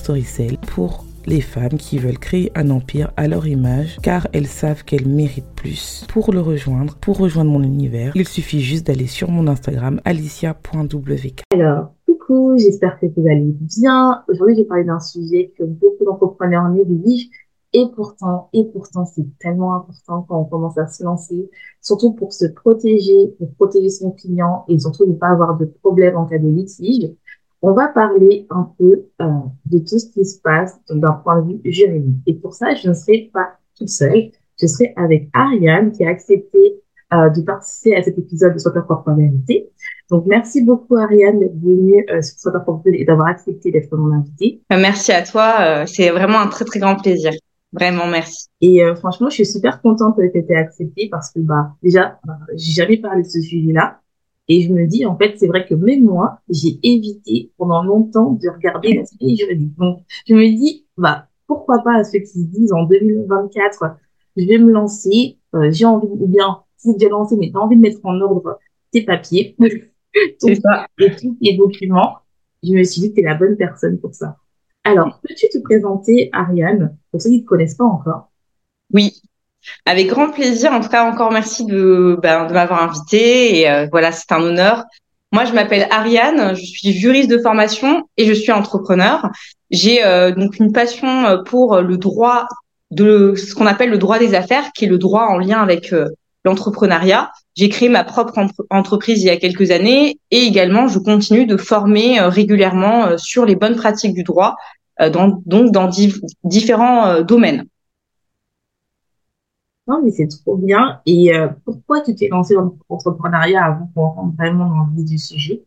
Storycell pour les femmes qui veulent créer un empire à leur image car elles savent qu'elles méritent plus. Pour le rejoindre, pour rejoindre mon univers, il suffit juste d'aller sur mon Instagram alicia.wk. Alors, coucou, j'espère que vous allez bien. Aujourd'hui, je vais parler d'un sujet que beaucoup d'entrepreneurs vivent et pourtant, et pourtant, c'est tellement important quand on commence à se lancer, surtout pour se protéger, pour protéger son client et surtout ne pas avoir de problème en cas de litige on va parler un peu euh, de tout ce qui se passe d'un point de vue juridique. Et pour ça, je ne serai pas toute seule. Je serai avec Ariane qui a accepté euh, de participer à cet épisode de Soit ta propre vérité. Donc, merci beaucoup Ariane d'être venue euh, sur Soit ta propre vérité et d'avoir accepté d'être mon invitée. Merci à toi. C'est vraiment un très très grand plaisir. Vraiment, merci. Et franchement, je suis super contente que tu aies été acceptée parce que bah déjà, bah, j'ai jamais parlé de ce sujet-là. Et je me dis, en fait, c'est vrai que même moi, j'ai évité pendant longtemps de regarder la série juridique. Donc, je me dis, bah, pourquoi pas à ceux qui se disent en 2024, je vais me lancer, euh, j'ai envie, ou bien, si déjà lancé, mais t'as envie de mettre en ordre tes papiers, tout ça. et tous tes documents, je me suis dit que t'es la bonne personne pour ça. Alors, peux-tu te présenter, Ariane, pour ceux qui ne te connaissent pas encore? Oui, avec grand plaisir. En tout cas, encore merci de, ben, de m'avoir invité. Et euh, voilà, c'est un honneur. Moi, je m'appelle Ariane. Je suis juriste de formation et je suis entrepreneur. J'ai euh, donc une passion euh, pour le droit de ce qu'on appelle le droit des affaires, qui est le droit en lien avec l'entrepreneuriat. J'ai créé ma propre entreprise il y a quelques années et également je continue de former régulièrement sur les bonnes pratiques du droit, dans, donc dans différents domaines. Non, mais c'est trop bien. Et euh, pourquoi tu t'es lancé dans l'entrepreneuriat avant qu'on rentre vraiment dans le vif du sujet?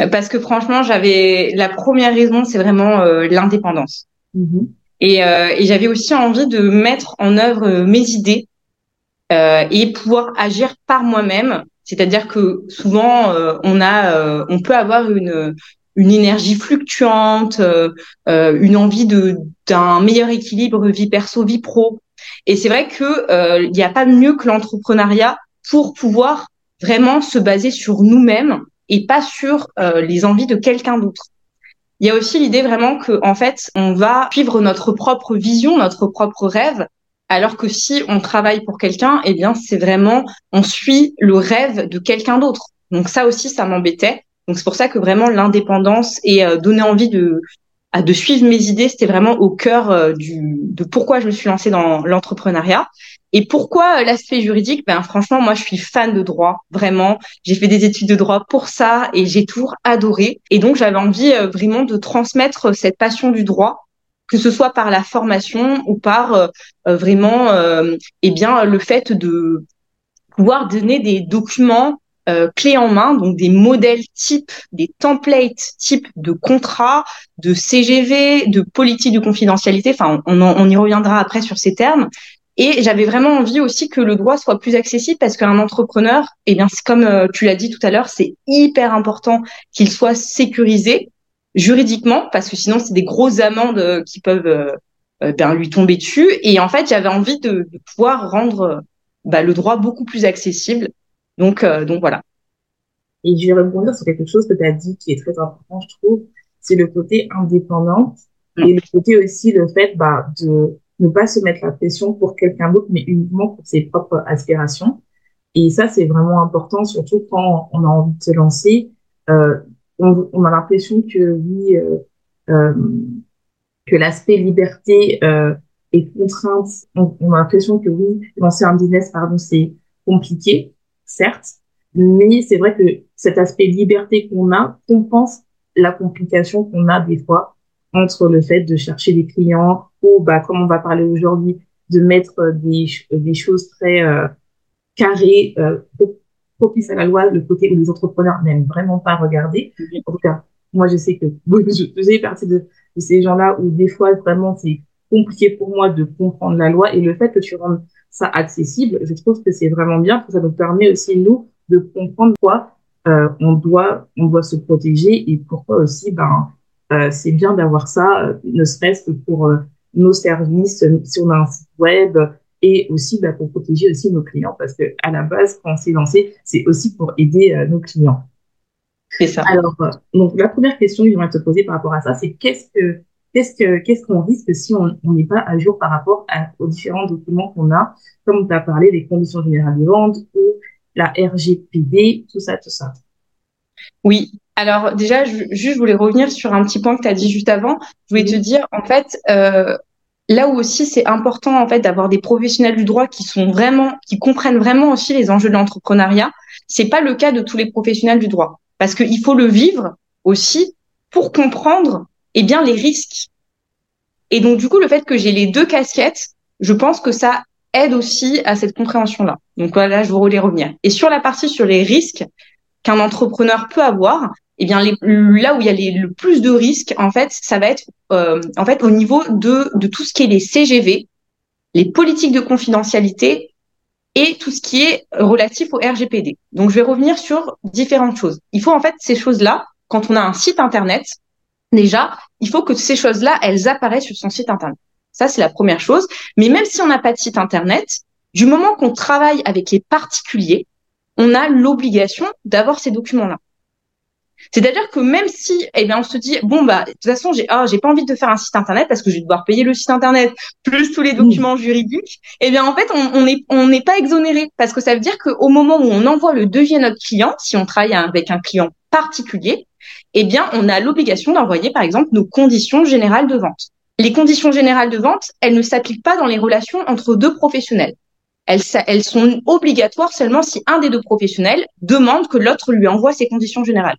Euh, Parce que franchement, j'avais la première raison, c'est vraiment euh, l'indépendance. Mm-hmm. Et, et j'avais aussi envie de mettre en œuvre mes idées et pouvoir agir par moi-même. C'est-à-dire que souvent, on a, on peut avoir une une énergie fluctuante, une envie de d'un meilleur équilibre vie perso vie pro. Et c'est vrai que euh, il n'y a pas mieux que l'entrepreneuriat pour pouvoir vraiment se baser sur nous-mêmes et pas sur euh, les envies de quelqu'un d'autre. Il y a aussi l'idée vraiment que en fait, on va suivre notre propre vision, notre propre rêve, alors que si on travaille pour quelqu'un, eh bien c'est vraiment on suit le rêve de quelqu'un d'autre. Donc ça aussi, ça m'embêtait. Donc c'est pour ça que vraiment l'indépendance et euh, donner envie de à de suivre mes idées, c'était vraiment au cœur euh, du, de pourquoi je me suis lancée dans l'entrepreneuriat. Et pourquoi euh, l'aspect juridique? Ben franchement, moi je suis fan de droit, vraiment. J'ai fait des études de droit pour ça et j'ai toujours adoré. Et donc j'avais envie euh, vraiment de transmettre cette passion du droit, que ce soit par la formation ou par vraiment, eh bien le fait de pouvoir donner des documents euh, en main, donc des modèles types, des templates types de contrats, de CGV, de politique de confidentialité. Enfin, on, on y reviendra après sur ces termes. Et j'avais vraiment envie aussi que le droit soit plus accessible parce qu'un entrepreneur, eh bien, comme euh, tu l'as dit tout à l'heure, c'est hyper important qu'il soit sécurisé juridiquement parce que sinon c'est des grosses amendes euh, qui peuvent ben, lui tomber dessus. Et en fait, j'avais envie de, de pouvoir rendre bah, le droit beaucoup plus accessible donc, euh, donc voilà. Et je vais rebondir sur quelque chose que tu as dit qui est très important, je trouve, c'est le côté indépendant mm. et le côté aussi le fait bah, de ne pas se mettre la pression pour quelqu'un d'autre, mais uniquement pour ses propres aspirations. Et ça, c'est vraiment important, surtout quand on a envie de se lancer. Euh, on, on, a l'impression que oui, euh, euh, que l'aspect liberté euh, et contrainte, on, on a l'impression que oui, lancer un business, pardon, c'est compliqué certes, mais c'est vrai que cet aspect liberté qu'on a compense la complication qu'on a des fois entre le fait de chercher des clients ou, bah, comme on va parler aujourd'hui, de mettre des, des choses très euh, carrées, euh, propices à la loi, le côté où les entrepreneurs n'aiment vraiment pas regarder. En tout cas, moi, je sais que je faisais partie de, de ces gens-là où des fois, vraiment, c'est compliqué pour moi de comprendre la loi et le fait que tu rendes ça accessible, je trouve que c'est vraiment bien, parce que ça nous permet aussi, nous, de comprendre quoi euh, on doit on doit se protéger et pourquoi aussi ben euh, c'est bien d'avoir ça euh, ne serait-ce que pour euh, nos services si on a un site web et aussi ben, pour protéger aussi nos clients. Parce que à la base quand on s'est lancé c'est aussi pour aider euh, nos clients. C'est ça. Alors donc la première question que j'aimerais te poser par rapport à ça c'est qu'est-ce que qu'est-ce que qu'est-ce qu'on risque si on n'est pas à jour par rapport aux différents documents qu'on a comme tu as parlé des conditions générales de vente ou la RGPD, tout ça, tout ça? Oui. Alors déjà, je, juste, je voulais revenir sur un petit point que tu as dit juste avant. Je voulais te dire, en fait, euh, là où aussi c'est important en fait d'avoir des professionnels du droit qui sont vraiment, qui comprennent vraiment aussi les enjeux de l'entrepreneuriat. C'est pas le cas de tous les professionnels du droit, parce qu'il faut le vivre aussi pour comprendre eh bien les risques. Et donc du coup, le fait que j'ai les deux casquettes, je pense que ça aide aussi à cette compréhension-là. Donc voilà, je voulais revenir. Et sur la partie sur les risques qu'un entrepreneur peut avoir, eh bien là où il y a le plus de risques, en fait, ça va être euh, en fait au niveau de de tout ce qui est les CGV, les politiques de confidentialité et tout ce qui est relatif au RGPD. Donc je vais revenir sur différentes choses. Il faut en fait ces choses-là quand on a un site internet. Déjà, il faut que ces choses-là, elles apparaissent sur son site internet. Ça, c'est la première chose. Mais même si on n'a pas de site internet, du moment qu'on travaille avec les particuliers, on a l'obligation d'avoir ces documents-là. C'est-à-dire que même si, eh bien, on se dit, bon, bah, de toute façon, j'ai, ah, j'ai pas envie de faire un site internet parce que je vais devoir payer le site internet plus tous les documents juridiques. Eh bien, en fait, on n'est on n'est pas exonéré parce que ça veut dire qu'au moment où on envoie le devis à notre client, si on travaille avec un client particulier, eh bien, on a l'obligation d'envoyer, par exemple, nos conditions générales de vente. Les conditions générales de vente, elles ne s'appliquent pas dans les relations entre deux professionnels. Elles, sont obligatoires seulement si un des deux professionnels demande que l'autre lui envoie ses conditions générales.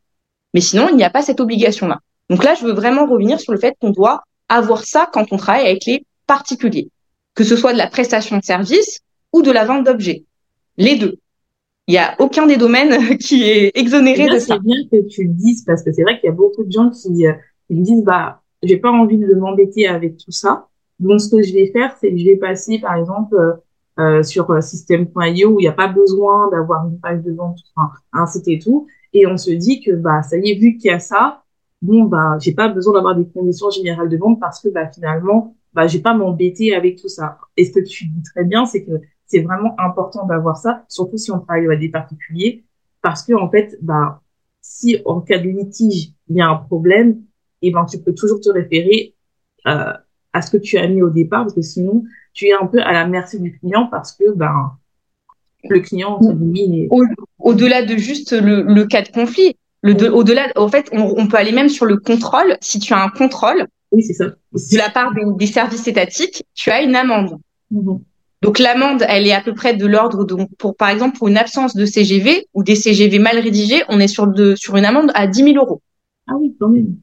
Mais sinon, il n'y a pas cette obligation-là. Donc là, je veux vraiment revenir sur le fait qu'on doit avoir ça quand on travaille avec les particuliers, que ce soit de la prestation de service ou de la vente d'objets. Les deux. Il n'y a aucun des domaines qui est exonéré de ça. C'est bien que tu le dises parce que c'est vrai qu'il y a beaucoup de gens qui, euh, qui disent bah j'ai pas envie de m'embêter avec tout ça. Donc, ce que je vais faire, c'est que je vais passer, par exemple, euh, euh sur euh, système.io où il n'y a pas besoin d'avoir une page de vente, enfin, un site et tout. Et on se dit que, bah, ça y est, vu qu'il y a ça, bon, bah, j'ai pas besoin d'avoir des conditions générales de vente parce que, bah, finalement, bah, j'ai pas m'embêter avec tout ça. Et ce que tu dis très bien, c'est que c'est vraiment important d'avoir ça, surtout si on travaille avec des particuliers, parce que, en fait, bah, si en cas de litige, il y a un problème, et ben tu peux toujours te référer euh, à ce que tu as mis au départ parce que sinon tu es un peu à la merci du client parce que ben le client au-delà de juste le, le, cas de conflit le de, au-delà en fait on, on, peut aller même sur le contrôle. Si tu as un contrôle oui c'est ça. de la part des, des, services étatiques tu as une amende. Mm-hmm. Donc l'amende elle est à peu près de l'ordre donc pour par exemple pour une absence de CGV ou des CGV mal rédigés on est sur de sur une amende à 10 000 euros ah oui quand même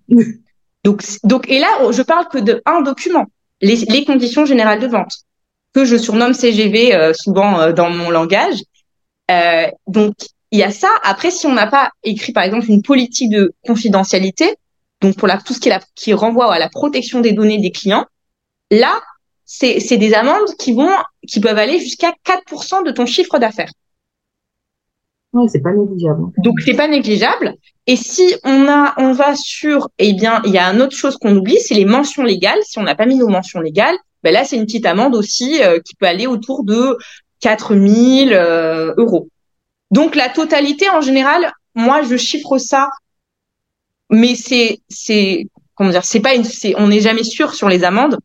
Donc, donc, et là, je parle que de un document, les, les conditions générales de vente, que je surnomme CGV euh, souvent euh, dans mon langage. Euh, donc, il y a ça. Après, si on n'a pas écrit, par exemple, une politique de confidentialité, donc pour la, tout ce qui, est la, qui renvoie à la protection des données des clients, là, c'est des amendes qui vont, qui peuvent aller jusqu'à 4% de ton chiffre d'affaires. Oui, c'est pas négligeable. Donc c'est pas négligeable. Et si on a, on va sur, eh bien, il y a une autre chose qu'on oublie, c'est les mentions légales. Si on n'a pas mis nos mentions légales, ben là c'est une petite amende aussi euh, qui peut aller autour de 4000 euh, euros. Donc la totalité en général, moi je chiffre ça, mais c'est c'est comment dire, c'est pas une, c'est on n'est jamais sûr sur les amendes,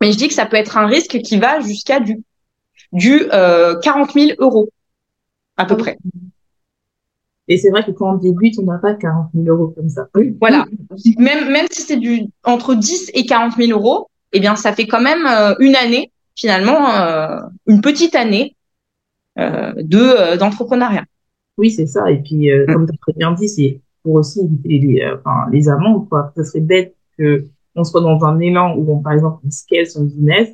mais je dis que ça peut être un risque qui va jusqu'à du du euh, 40 000 euros à peu près. Et c'est vrai que quand on débute, on n'a pas 40 000 euros comme ça. Voilà. même, même si c'est du, entre 10 et 40 000 euros, eh bien, ça fait quand même euh, une année, finalement, euh, une petite année euh, de d'entrepreneuriat. Oui, c'est ça. Et puis, mm. comme tu as très bien dit, c'est pour aussi éviter les, enfin, les amendes, quoi. Ça serait bête que on soit dans un élan où, on, par exemple, on scale son business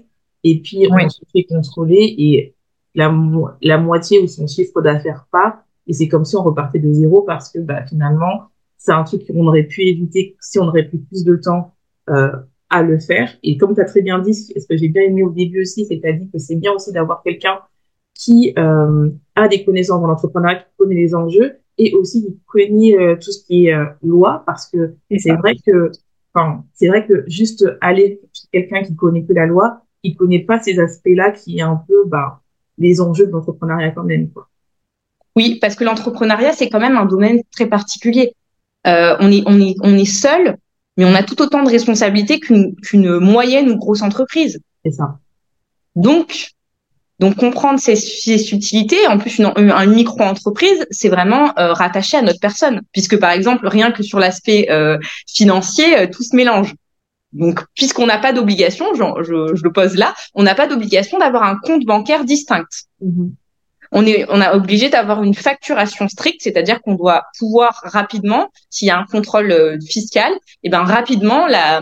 et puis on se fait contrôler et la, la moitié ou son chiffre d'affaires part et c'est comme si on repartait de zéro parce que bah, finalement, c'est un truc qu'on aurait pu éviter si on aurait pris plus de temps euh, à le faire. Et comme tu as très bien dit, ce que j'ai bien aimé au début aussi, c'est que tu as dit que c'est bien aussi d'avoir quelqu'un qui euh, a des connaissances dans l'entrepreneuriat, qui connaît les enjeux et aussi qui connaît euh, tout ce qui est euh, loi parce que c'est vrai que enfin c'est vrai que juste aller chez quelqu'un qui connaît que la loi, il connaît pas ces aspects-là qui est un peu bah les enjeux de l'entrepreneuriat quand même quoi. Oui, parce que l'entrepreneuriat c'est quand même un domaine très particulier. Euh, on est on est on est seul, mais on a tout autant de responsabilités qu'une qu'une moyenne ou grosse entreprise. C'est ça. Donc donc comprendre ces, ces utilités, en plus une, une micro-entreprise, c'est vraiment euh, rattaché à notre personne, puisque par exemple rien que sur l'aspect euh, financier, euh, tout se mélange. Donc puisqu'on n'a pas d'obligation, je, je, je, le pose là, on n'a pas d'obligation d'avoir un compte bancaire distinct. Mm-hmm. On est, on a obligé d'avoir une facturation stricte, c'est-à-dire qu'on doit pouvoir rapidement, s'il y a un contrôle fiscal, et eh ben rapidement la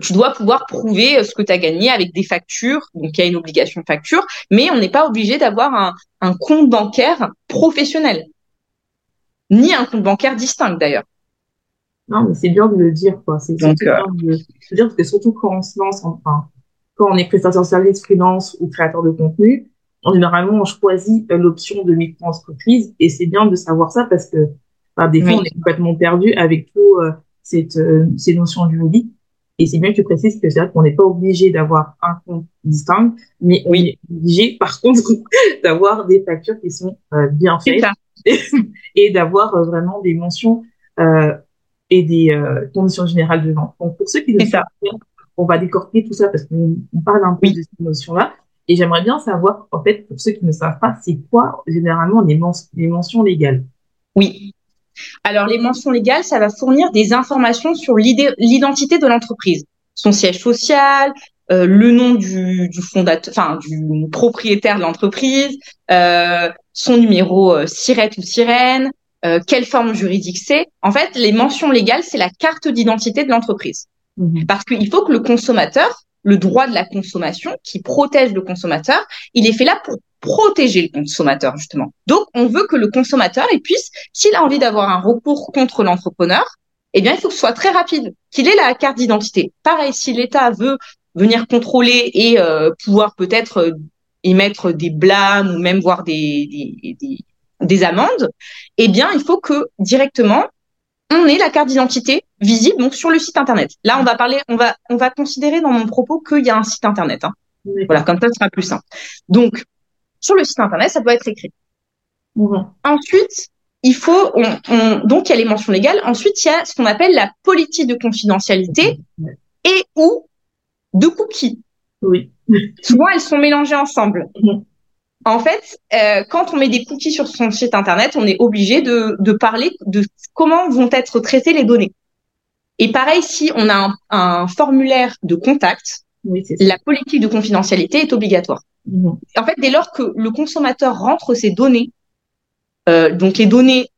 tu dois pouvoir prouver euh, ce que tu as gagné avec des factures. Donc, il y a une obligation de facture, mais on n'est pas obligé d'avoir un, un, compte bancaire professionnel, ni un compte bancaire distinct d'ailleurs. Non, mais c'est bien de le dire, quoi. C'est euh... bien de, de dire que surtout quand on se lance, enfin, quand on est prestataire de service, freelance ou créateur de contenu, en généralement, on choisit euh, l'option de micro-entreprise et c'est bien de savoir ça parce que, enfin, des fois, on est complètement perdu avec tout euh, cette, euh, ces notions juridiques et c'est bien que tu précises que c'est qu'on n'est pas obligé d'avoir un compte distinct, mais on est obligé, par contre, d'avoir des factures qui sont euh, bien faites et d'avoir euh, vraiment des mentions euh, et des euh, conditions générales de vente. Donc, pour ceux qui ne savent pas, on va décortiquer tout ça parce qu'on parle un peu de ces notions-là. Et j'aimerais bien savoir, en fait, pour ceux qui ne savent pas, c'est quoi généralement les, les mentions légales? Oui. Alors, les mentions légales, ça va fournir des informations sur l'identité de l'entreprise, son siège social, euh, le nom du, du fondateur, enfin du propriétaire de l'entreprise, euh, son numéro euh, SIRET ou sirène, euh, quelle forme juridique c'est. En fait, les mentions légales, c'est la carte d'identité de l'entreprise. Mmh. Parce qu'il faut que le consommateur, le droit de la consommation, qui protège le consommateur, il est fait là pour protéger le consommateur justement. Donc on veut que le consommateur il puisse, s'il a envie d'avoir un recours contre l'entrepreneur, eh bien il faut que ce soit très rapide, qu'il ait la carte d'identité. Pareil, si l'État veut venir contrôler et euh, pouvoir peut-être euh, émettre des blâmes ou même voir des, des, des, des amendes, eh bien il faut que directement on ait la carte d'identité visible donc sur le site internet. Là, on va parler, on va, on va considérer dans mon propos qu'il y a un site internet. Hein. Voilà, comme ça, ce sera plus simple. Donc, sur le site internet, ça doit être écrit. Mmh. Ensuite, il faut, on, on, donc il y a les mentions légales. Ensuite, il y a ce qu'on appelle la politique de confidentialité et ou de cookies. Oui. Souvent, elles sont mélangées ensemble. Mmh. En fait, euh, quand on met des cookies sur son site internet, on est obligé de, de, parler de comment vont être traitées les données. Et pareil, si on a un, un formulaire de contact, oui, la politique de confidentialité est obligatoire. En fait, dès lors que le consommateur rentre ses données, euh, donc les données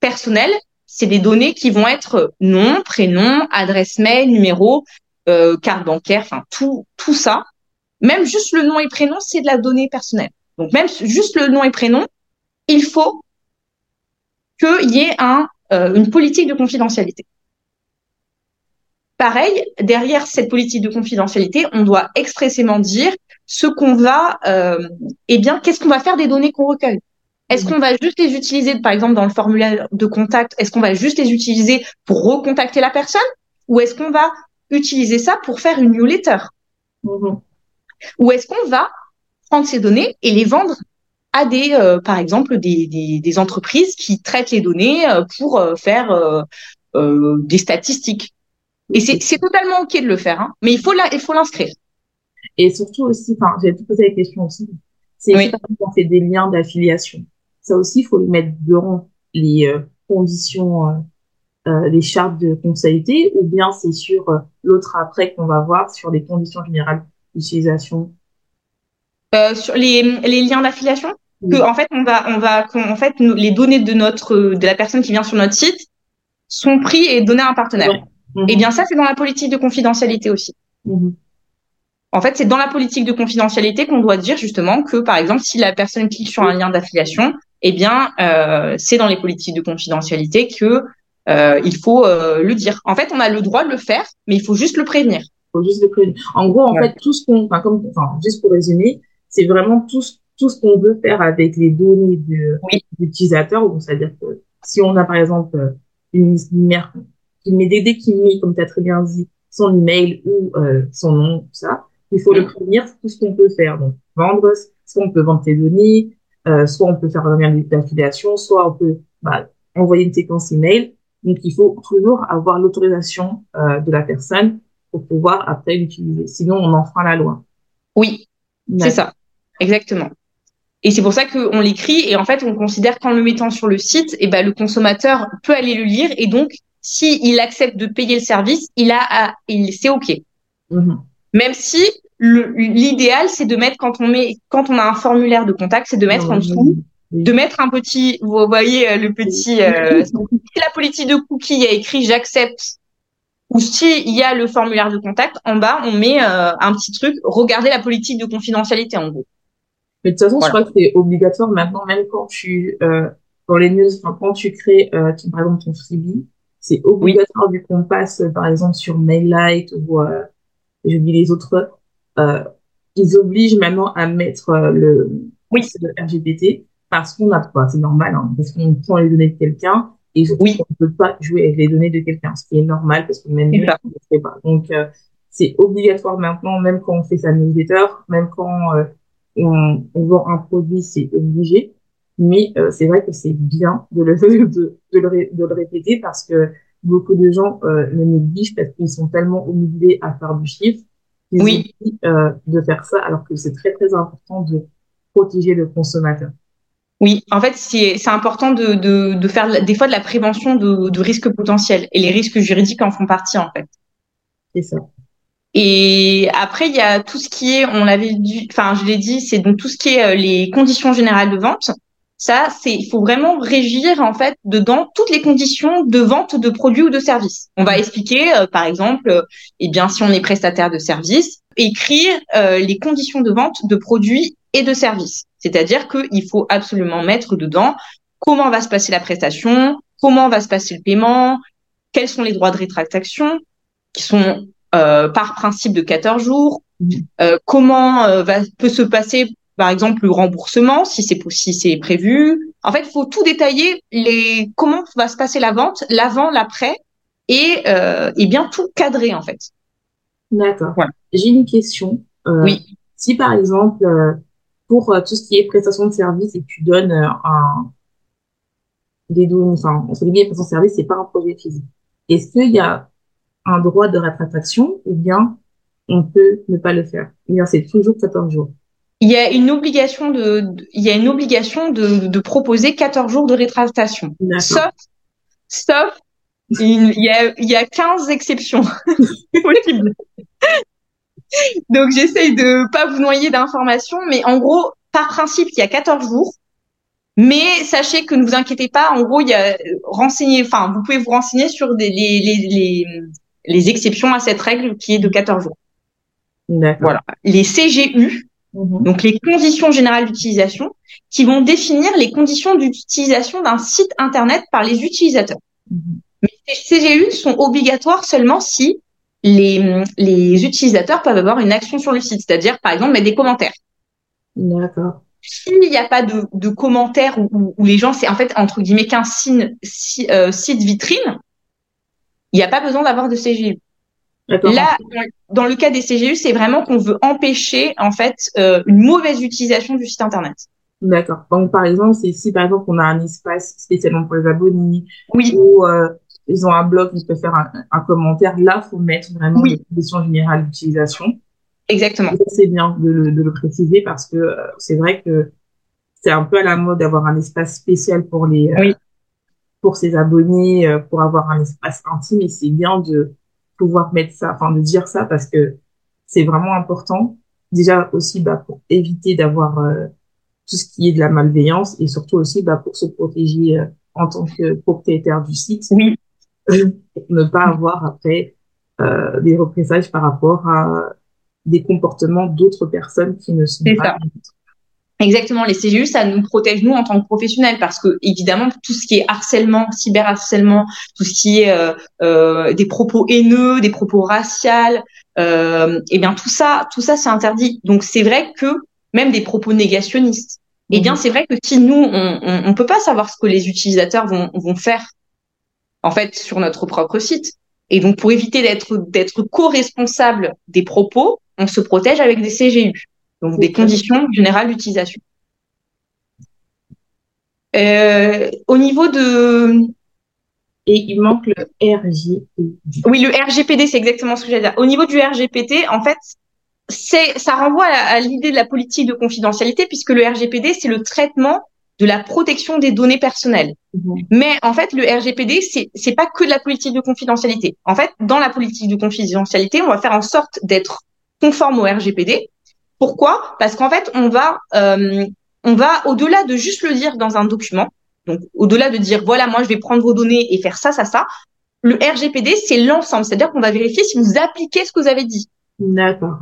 personnelles, c'est des données qui vont être nom, prénom, adresse mail, numéro, euh, carte bancaire, enfin tout, tout ça. Même juste le nom et prénom, c'est de la donnée personnelle. Donc même juste le nom et prénom, il faut qu'il y ait un, euh, une politique de confidentialité. Pareil, derrière cette politique de confidentialité, on doit expressément dire ce qu'on va, euh, eh bien, qu'est-ce qu'on va faire des données qu'on recueille? Est-ce mmh. qu'on va juste les utiliser, par exemple, dans le formulaire de contact? Est-ce qu'on va juste les utiliser pour recontacter la personne? Ou est-ce qu'on va utiliser ça pour faire une newsletter? Mmh. Ou est-ce qu'on va prendre ces données et les vendre à des, euh, par exemple, des, des, des, entreprises qui traitent les données euh, pour euh, faire euh, des statistiques? Et c'est totalement ok de le faire, hein, mais il faut il faut l'inscrire. Et surtout aussi, enfin, j'ai posé la question aussi, c'est oui. quand on fait des liens d'affiliation. Ça aussi, il faut le mettre dans les euh, conditions, euh, euh, les chartes de conseillité, ou bien c'est sur euh, l'autre après qu'on va voir sur les conditions générales d'utilisation? Euh, sur les, les liens d'affiliation, oui. que en fait on va on va en fait les données de notre de la personne qui vient sur notre site sont pris et données à un partenaire. Mhm. Eh bien, ça, c'est dans la politique de confidentialité aussi. Mhm. En fait, c'est dans la politique de confidentialité qu'on doit dire justement que, par exemple, si la personne clique sur un lien d'affiliation, eh bien, euh, c'est dans les politiques de confidentialité que euh, il faut euh, le dire. En fait, on a le droit de le faire, mais il faut juste le prévenir. Il faut juste le prévenir. En gros, en fait, tout ce qu'on, enfin, comme, enfin, juste pour résumer, c'est vraiment tout, tout ce qu'on veut faire avec les données de l'utilisateur. C'est-à-dire que si on a par exemple une, une mère qui met dès qui met, comme tu as très bien dit, son email ou euh, son nom, tout ça, il faut le prévenir tout ce qu'on peut faire. Donc vendre, soit on peut vendre tes données, euh, soit on peut faire un lien d'affiliation, soit on peut bah, envoyer une séquence email. Donc il faut toujours avoir l'autorisation euh, de la personne pour pouvoir après l'utiliser. Sinon on enfreint la loi. Oui, c'est ça, exactement. Et c'est pour ça qu'on l'écrit et en fait on considère qu'en le mettant sur le site, et eh ben le consommateur peut aller le lire et donc si il accepte de payer le service, il a, il c'est ok. Mhm. Même si l'idéal c'est de mettre quand on met, quand on a un formulaire de contact, c'est de mettre en dessous, de mettre un petit, vous voyez euh, le petit, euh, si la politique de cookie a écrit j'accepte ou si il y a le formulaire de contact, en bas, on met euh, un petit truc, regardez la politique de confidentialité en gros. Mais de toute façon, je crois que c'est obligatoire maintenant, même quand tu, euh, dans les news, quand tu crées, euh, par exemple, ton freebie, c'est obligatoire vu qu'on passe, par exemple, sur Maillight ou, je dis les autres, euh, ils obligent maintenant à mettre euh, le, oui. le RGPD parce qu'on a, pas, c'est normal, hein, parce qu'on prend les données de quelqu'un et oui. on ne peut pas jouer avec les données de quelqu'un, ce qui est normal parce que même nous, on ne sait pas. Donc, euh, c'est obligatoire maintenant, même quand on fait sa newsletter, même quand euh, on, on, vend un produit, c'est obligé. Mais euh, c'est vrai que c'est bien de le, de, de, le, de le répéter parce que beaucoup de gens euh, le négligent parce qu'ils sont tellement obligés à faire du chiffre qu'ils oui. euh, de faire ça alors que c'est très très important de protéger le consommateur. Oui, en fait, c'est important de, de, de, faire des fois de la prévention de, de risques potentiels et les risques juridiques en font partie en fait. C'est ça. Et après, il y a tout ce qui est, on l'avait dit, enfin, je l'ai dit, c'est donc tout ce qui est euh, les conditions générales de vente. Ça, c'est, il faut vraiment régir en fait dedans toutes les conditions de vente de produits ou de services. On va expliquer, euh, par exemple, euh, eh bien, si on est prestataire de services, écrire euh, les conditions de vente de produits et de services. C'est-à-dire qu'il faut absolument mettre dedans comment va se passer la prestation, comment va se passer le paiement, quels sont les droits de rétractation qui sont par principe de 14 jours, mmh. comment va, peut se passer par exemple le remboursement si c'est si c'est prévu. En fait, il faut tout détailler les comment va se passer la vente, l'avant, l'après et euh, et bien tout cadrer en fait. D'accord. J'ai une question. Euh, oui. Si par exemple euh, pour euh, tout ce qui est prestation de service et tu donnes euh, un des données, enfin on se dit bien prestation de service, c'est pas un projet physique. Est-ce qu'il y a un droit de rétractation ou bien on peut ne pas le faire? Ou bien c'est toujours 14 jours? Il y a une obligation de, il y a une obligation de, de proposer 14 jours de rétractation. Sauf, sauf, il y a, il y a 15 exceptions possibles. Donc, j'essaye de pas vous noyer d'informations, mais en gros, par principe, il y a 14 jours. Mais sachez que ne vous inquiétez pas, en gros, il y a renseigné, enfin, vous pouvez vous renseigner sur des, les, les, les, les exceptions à cette règle qui est de 14 jours. Voilà. Les CGU, Mhm. Donc les conditions générales d'utilisation qui vont définir les conditions d'utilisation d'un site internet par les utilisateurs. Mhm. Mais ces CGU sont obligatoires seulement si les, les utilisateurs peuvent avoir une action sur le site, c'est-à-dire par exemple mettre des commentaires. D'accord. S'il n'y a pas de, de commentaires où, les gens, c'est en fait entre guillemets qu'un site, euh, site vitrine, il n'y a pas besoin d'avoir de CGU. Là, dans le cas des CGU, c'est vraiment qu'on veut empêcher en fait euh, une mauvaise utilisation du site internet. D'accord. Donc par exemple, c'est si par exemple on a un espace spécialement pour les abonnés, oui. ou euh, ils ont un blog, ils peuvent faire un, commentaire. Là, faut mettre vraiment oui. les conditions générales d'utilisation. Exactement. C'est bien de le, de le, préciser parce que euh, c'est vrai que c'est un peu à la mode d'avoir un espace spécial pour les oui. pour ses abonnés, pour avoir un espace intime et c'est bien de pouvoir mettre ça, enfin de dire ça parce que c'est vraiment important. Déjà aussi bah, pour éviter d'avoir euh, tout ce qui est de la malveillance et surtout aussi bah, pour se protéger euh, en tant que propriétaire du site. Oui. pour ne pas avoir après euh, des représailles par rapport à des comportements d'autres personnes qui ne sont pas. Exactement, les CGU, ça nous protège nous en tant que professionnels parce que évidemment tout ce qui est harcèlement, cyberharcèlement, tout ce qui est euh, euh, des propos haineux, des propos raciales, euh, eh bien tout ça, tout ça c'est interdit. Donc c'est vrai que même des propos négationnistes. Eh bien mhm. c'est vrai que si nous on, on, peut pas savoir ce que les utilisateurs vont, vont faire en fait sur notre propre site. Et donc pour éviter d'être d'être co-responsable des propos, on se protège avec des CGU donc des conditions générales d'utilisation. Euh, au niveau de et il manque le RGPD. Oui, le RGPD, c'est exactement ce que j'allais dire. Au niveau du RGPD, en fait, c'est ça renvoie à, l'idée de la politique de confidentialité puisque le RGPD, c'est le traitement de la protection des données personnelles. Mhm. Mais en fait, le RGPD, c'est c'est pas que de la politique de confidentialité. En fait, dans la politique de confidentialité, on va faire en sorte d'être conforme au RGPD, pourquoi? Parce qu'en fait, on va, euh, on va au-delà de juste le dire dans un document. Donc, au-delà de dire voilà, moi, je vais prendre vos données et faire ça, ça, ça. Le RGPD, c'est l'ensemble. C'est-à-dire qu'on va vérifier si vous appliquez ce que vous avez dit. D'accord.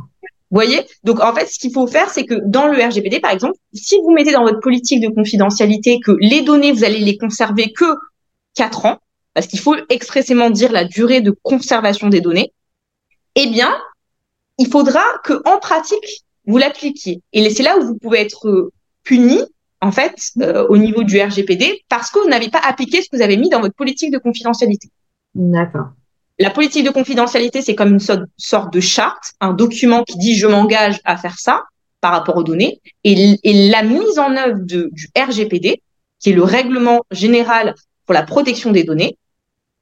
Vous voyez? Donc, en fait, ce qu'il faut faire, c'est que dans le RGPD, par exemple, si vous mettez dans votre politique de confidentialité que les données, vous allez les conserver que quatre ans, parce qu'il faut expressément dire la durée de conservation des données, eh bien, il faudra que en pratique, vous l'appliquiez. Et c'est là où vous pouvez être euh, puni, en fait, euh, au niveau du RGPD, parce que vous n'avez pas appliqué ce que vous avez mis dans votre politique de confidentialité. D'accord. La politique de confidentialité, c'est comme une sorte de charte, un document qui dit je m'engage à faire ça par rapport aux données. Et, et la mise en œuvre de, du RGPD, qui est le règlement général pour la protection des données,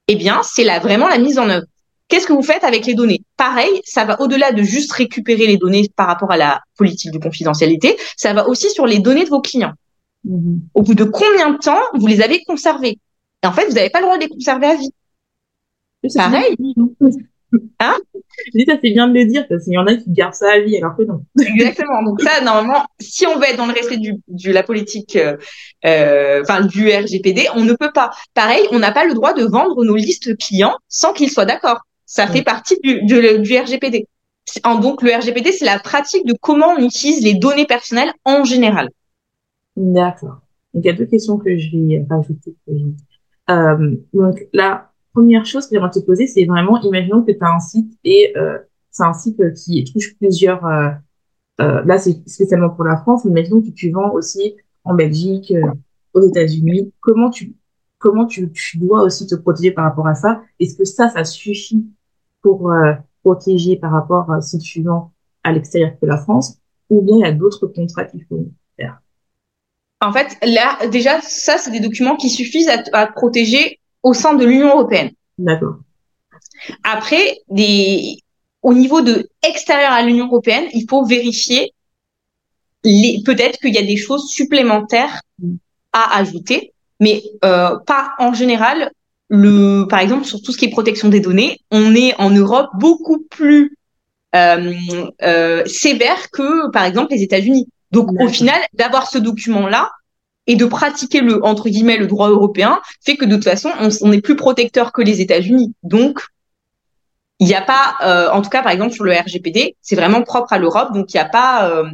eh bien, c'est là vraiment la mise en œuvre. Qu'est-ce que vous faites avec les données? Pareil, ça va au-delà de juste récupérer les données par rapport à la politique de confidentialité, ça va aussi sur les données de vos clients. Mhm. Au bout de combien de temps vous les avez conservées? Et en fait, vous n'avez pas le droit de les conserver à vie. Pareil. Hein? Je dis ça c'est bien de le dire parce qu'il y en a qui gardent ça à vie alors que non. Exactement. Donc ça normalement, si on veut être dans le respect du, du la politique, euh, euh, enfin du RGPD, on ne peut pas. Pareil, on n'a pas le droit de vendre nos listes clients sans qu'ils soient d'accord. Ça fait partie du, du, RGPD. En, donc le RGPD, c'est la pratique de comment on utilise les données personnelles en général. D'accord. Il y a deux questions que je vais rajouter. Euh, donc là, première chose que j'aimerais te poser, c'est vraiment, imaginons que tu as un site et euh, c'est un site qui touche plusieurs. Euh, euh, là, c'est spécialement pour la France. Mais imaginons que tu vends aussi en Belgique, euh, aux États-Unis. Comment tu comment tu, tu, dois aussi te protéger par rapport à ça? Est-ce que ça, ça suffit pour euh, protéger par rapport à si tu vends à l'extérieur de la France Ou bien il y a d'autres contrats qu'il faut faire En fait, là, déjà, ça, c'est des documents qui suffisent à, à protéger au sein de l'Union européenne. D'accord. Après, des, au niveau de extérieur à l'Union européenne, il faut vérifier les, peut-être qu'il y a des choses supplémentaires à ajouter, mais euh, pas en général. Le, par exemple, sur tout ce qui est protection des données, on est en Europe beaucoup plus euh, euh, sévère que, par exemple, les États-Unis. Donc, au final, d'avoir ce document-là, et de pratiquer le entre guillemets le droit européen fait que de toute façon on, est plus protecteur que les États-Unis. Donc il n'y a pas, euh, en tout cas par exemple sur le RGPD, c'est vraiment propre à l'Europe, donc il n'y a pas, euh,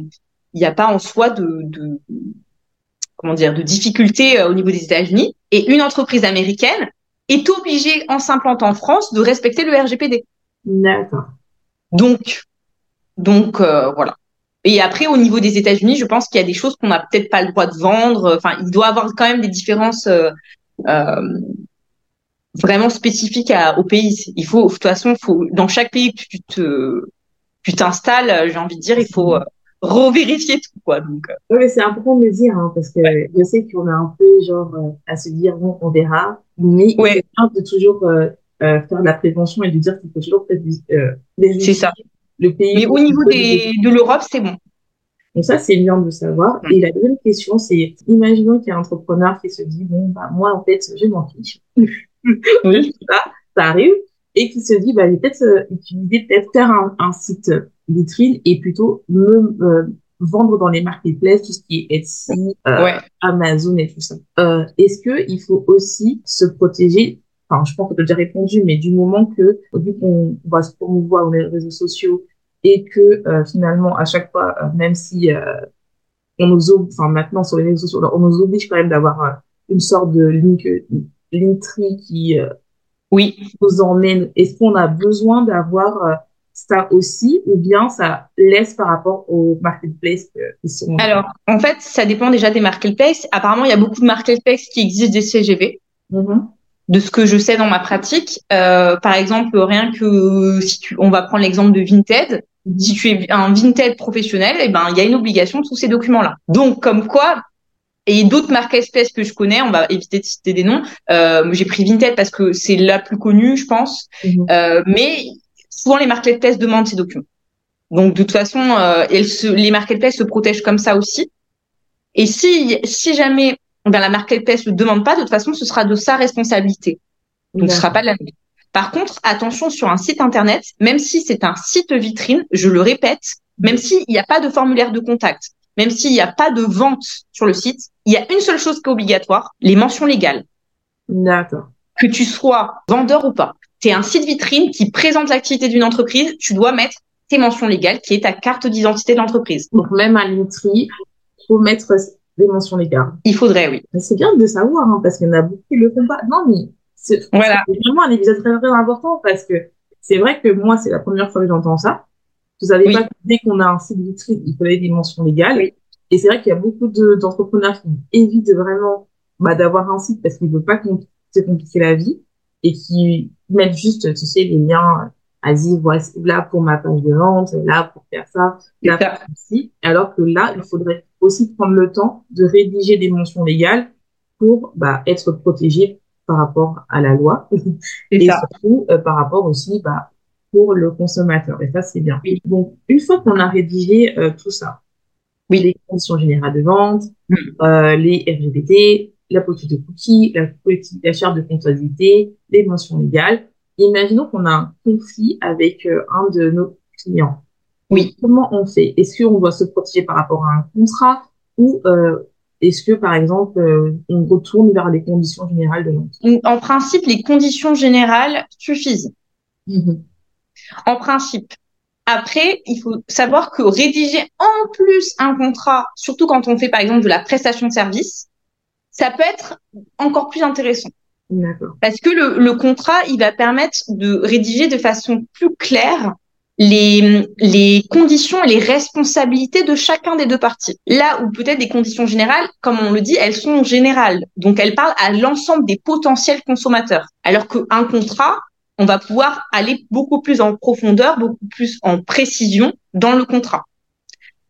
il n'y a pas en soi de, de comment dire de difficulté euh, au niveau des États-Unis. Et une entreprise américaine est obligée en s'implantant en France de respecter le RGPD. D'accord. Donc donc voilà. Et après, au niveau des États-Unis, je pense qu'il y a des choses qu'on n'a peut-être pas le droit de vendre. Enfin, il doit y avoir quand même des différences euh, euh, vraiment spécifiques au pays. Il faut, de toute façon, faut dans chaque pays que tu te, tu t'installes, j'ai envie de dire, il faut euh, revérifier tout quoi. Donc. Euh. Oui, mais c'est important de le dire hein, parce que je sais qu'on a un peu genre à se dire bon, on verra, mais ouais. important de toujours faire de la prévention et de dire qu'il faut toujours faire des C'est ça. Mais au niveau des, de l'Europe, c'est bon. Donc ça, c'est bien de savoir. Et la deuxième question, c'est, imaginons qu'il y a un entrepreneur qui se dit, bon, bah, moi, en fait, je m'en fiche. oui. ça, ça arrive. Et qui se dit, bah, peut-être euh, utiliser, peut-être faire un, un, site vitrine et plutôt me euh, vendre dans les marketplaces, tout ce qui est Etsy, euh, Amazon et tout ça. Euh, Est-ce que il faut aussi se protéger? Enfin, je pense que tu as déjà répondu, mais du moment que, vu qu'on va se promouvoir dans les réseaux sociaux et que finalement, à chaque fois, même si on nous oblige, enfin maintenant sur les réseaux sociaux, on nous oblige quand même d'avoir une sorte de link, linktree qui oui. nous emmène. Est-ce qu'on a besoin d'avoir ça aussi ou bien ça laisse par rapport aux marketplaces qui sont Alors, en fait, ça dépend déjà des marketplaces. Apparemment, il y a beaucoup de marketplaces qui existent des CGV. Mm-hmm. De ce que je sais dans ma pratique, euh, par exemple, rien que si tu, on va prendre l'exemple de Vinted, mm-hmm. si tu es un Vinted professionnel, eh ben il y a une obligation de tous ces documents-là. Donc, comme quoi, et d'autres marketplaces que je connais, on va éviter de citer des noms. Euh, j'ai pris Vinted parce que c'est la plus connue, je pense. Mm-hmm. Euh, mais souvent les marketplaces demandent ces documents. Donc de toute façon, euh, se, les marketplaces se protègent comme ça aussi. Et si si jamais ben, la marketplace ne le demande pas, de toute façon, ce sera de sa responsabilité. Donc ce sera pas de la Par contre, attention sur un site internet, même si c'est un site vitrine, je le répète, même s'il n'y a pas de formulaire de contact, même s'il n'y a pas de vente sur le site, il y a une seule chose qui est obligatoire, les mentions légales. D'accord. Que tu sois vendeur ou pas tu un site vitrine qui présente l'activité d'une entreprise, tu dois mettre tes mentions légales, qui est ta carte d'identité de l'entreprise. Donc même à Linktree, il faut mettre des mentions légales. Il faudrait, oui. C'est bien de savoir, hein, parce qu'il y en a beaucoup qui le font pas. Non, mais c'est voilà. vraiment un épisode très, très important parce que c'est vrai que moi, c'est la première fois que j'entends ça. Vous savez pas que dès qu'on a un site vitrine, il faut avoir des mentions légales. Et c'est vrai qu'il y a beaucoup d'entrepreneurs qui évitent vraiment bah, d'avoir un site parce qu'ils ne veulent pas se compliquer la vie et qui mettre juste, tu sais, les liens, vas-y, voici, là pour ma page de vente, là pour faire ça, là pour ceci. Alors que là, il faudrait aussi prendre le temps de rédiger des mentions légales pour bah, être protégé par rapport à la loi et surtout euh, par rapport aussi bah, pour le consommateur. Et ça, c'est bien. Donc, une fois qu'on a rédigé euh, tout ça, oui. les conditions générales de vente, mm. euh, les RGPD, la politique de cookies, la politique, la charte de comptabilité, les mentions légales. Imaginons qu'on a un conflit avec euh, un de nos clients. Oui. Comment on fait? Est-ce qu'on doit se protéger par rapport à un contrat ou euh, est-ce que, par exemple, euh, on retourne vers les conditions générales de vente En principe, les conditions générales suffisent. Mm-hmm. En principe. Après, il faut savoir que rédiger en plus un contrat, surtout quand on fait par exemple de la prestation de service, ça peut être encore plus intéressant. Parce que le, le, contrat, il va permettre de rédiger de façon plus claire les, les conditions et les responsabilités de chacun des deux parties. Là où peut-être des conditions générales, comme on le dit, elles sont générales. Donc elles parlent à l'ensemble des potentiels consommateurs. Alors qu'un contrat, on va pouvoir aller beaucoup plus en profondeur, beaucoup plus en précision dans le contrat.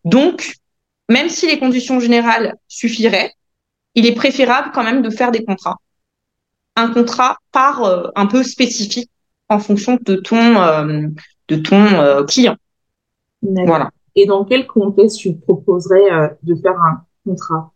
Donc, même si les conditions générales suffiraient, il est préférable quand même de faire des contrats. Un contrat par euh, un peu spécifique en fonction de ton euh, de ton euh, client. Voilà. Et dans quel contexte tu proposerais de faire un contrat?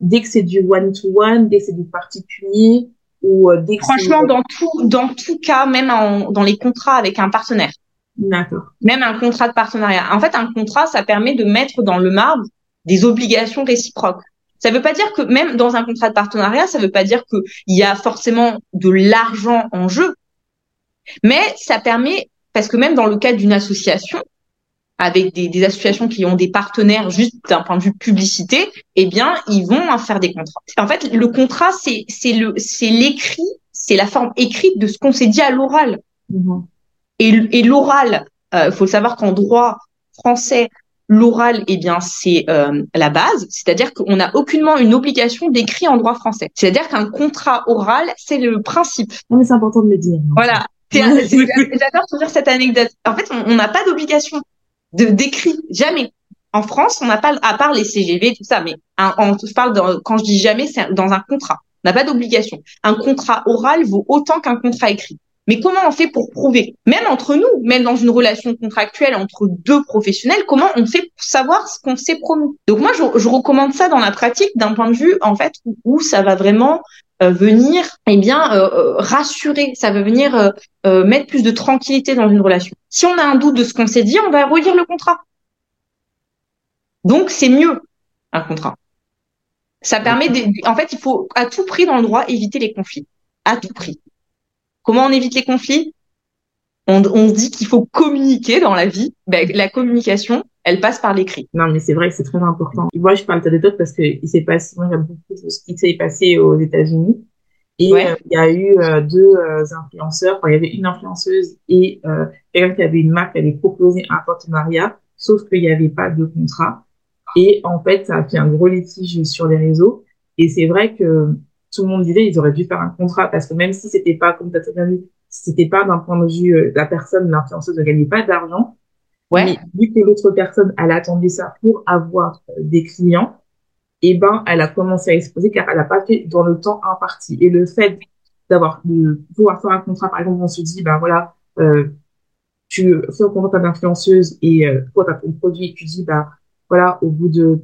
Dès que c'est du one to one, dès que c'est du particulier ou dès que Franchement, dans tout dans tout cas, même dans les contrats avec un partenaire. D'accord. Même un contrat de partenariat. En fait, un contrat, ça permet de mettre dans le marbre des obligations réciproques. Ça ne veut pas dire que même dans un contrat de partenariat, ça ne veut pas dire qu'il y a forcément de l'argent en jeu, mais ça permet, parce que même dans le cadre d'une association, avec des, associations qui ont des partenaires juste d'un point de vue publicité, eh bien, ils vont faire des contrats. En fait, le contrat, c'est c'est le c'est l'écrit, c'est la forme écrite de ce qu'on s'est dit à l'oral. Et, et l'oral, il euh, faut savoir qu'en droit français, l'oral, eh bien, c'est euh, la base, c'est-à-dire qu'on n'a aucunement une obligation d'écrit en droit français. C'est-à-dire qu'un contrat oral, c'est le principe. Non, mais c'est important de le dire. Voilà. J'adore toujours cette anecdote. En fait, on n'a pas d'obligation de d'écrit, jamais. En France, on n'a pas, à part les CGV, tout ça, mais on, je parle quand je dis jamais, c'est dans un contrat. On n'a pas d'obligation. Un contrat oral vaut autant qu'un contrat écrit. Mais comment on fait pour prouver? Même entre nous, même dans une relation contractuelle entre deux professionnels, comment on fait pour savoir ce qu'on s'est promis? Donc moi, je, je, recommande ça dans la pratique d'un point de vue en fait où, ça va vraiment euh, venir, eh bien, euh, euh, rassurer. Ça va venir mettre plus de tranquillité dans une relation. Si on a un doute de ce qu'on s'est dit, on va relire le contrat. Donc c'est mieux un contrat. Ça permet, de, en fait, il faut à tout prix dans le droit éviter les conflits, à tout prix. Comment on évite les conflits? On, on dit qu'il faut communiquer dans la vie. Ben, la communication, elle passe par l'écrit. Non, mais c'est vrai que c'est très important. Moi, je parle de parce que il s'est passé, moi, j'aime beaucoup ce qui s'est passé aux États-Unis. Et euh, il y a eu euh, deux euh, influenceurs. Enfin, il y avait une influenceuse et quelqu'un qui avait une marque qui avait proposé un partenariat, sauf qu'il n'y avait pas de contrat. Et en fait, ça a fait un gros litige sur les réseaux. Et c'est vrai que tout le monde disait ils auraient dû faire un contrat parce que même si c'était pas comme tu as dit, c'était pas d'un point de vue la personne, l'influenceuse ne gagnait pas d'argent. Ouais. Mais vu que l'autre personne, elle attendait ça pour avoir des clients, et eh ben, elle a commencé à exposer car elle n'a pas fait dans le temps imparti. Et le fait d'avoir, de pouvoir faire un contrat, par exemple, on se dit, ben voilà, euh, tu fais un contrat d'influenceuse et euh, toi, tu as ton produit et tu dis, ben voilà, au bout de,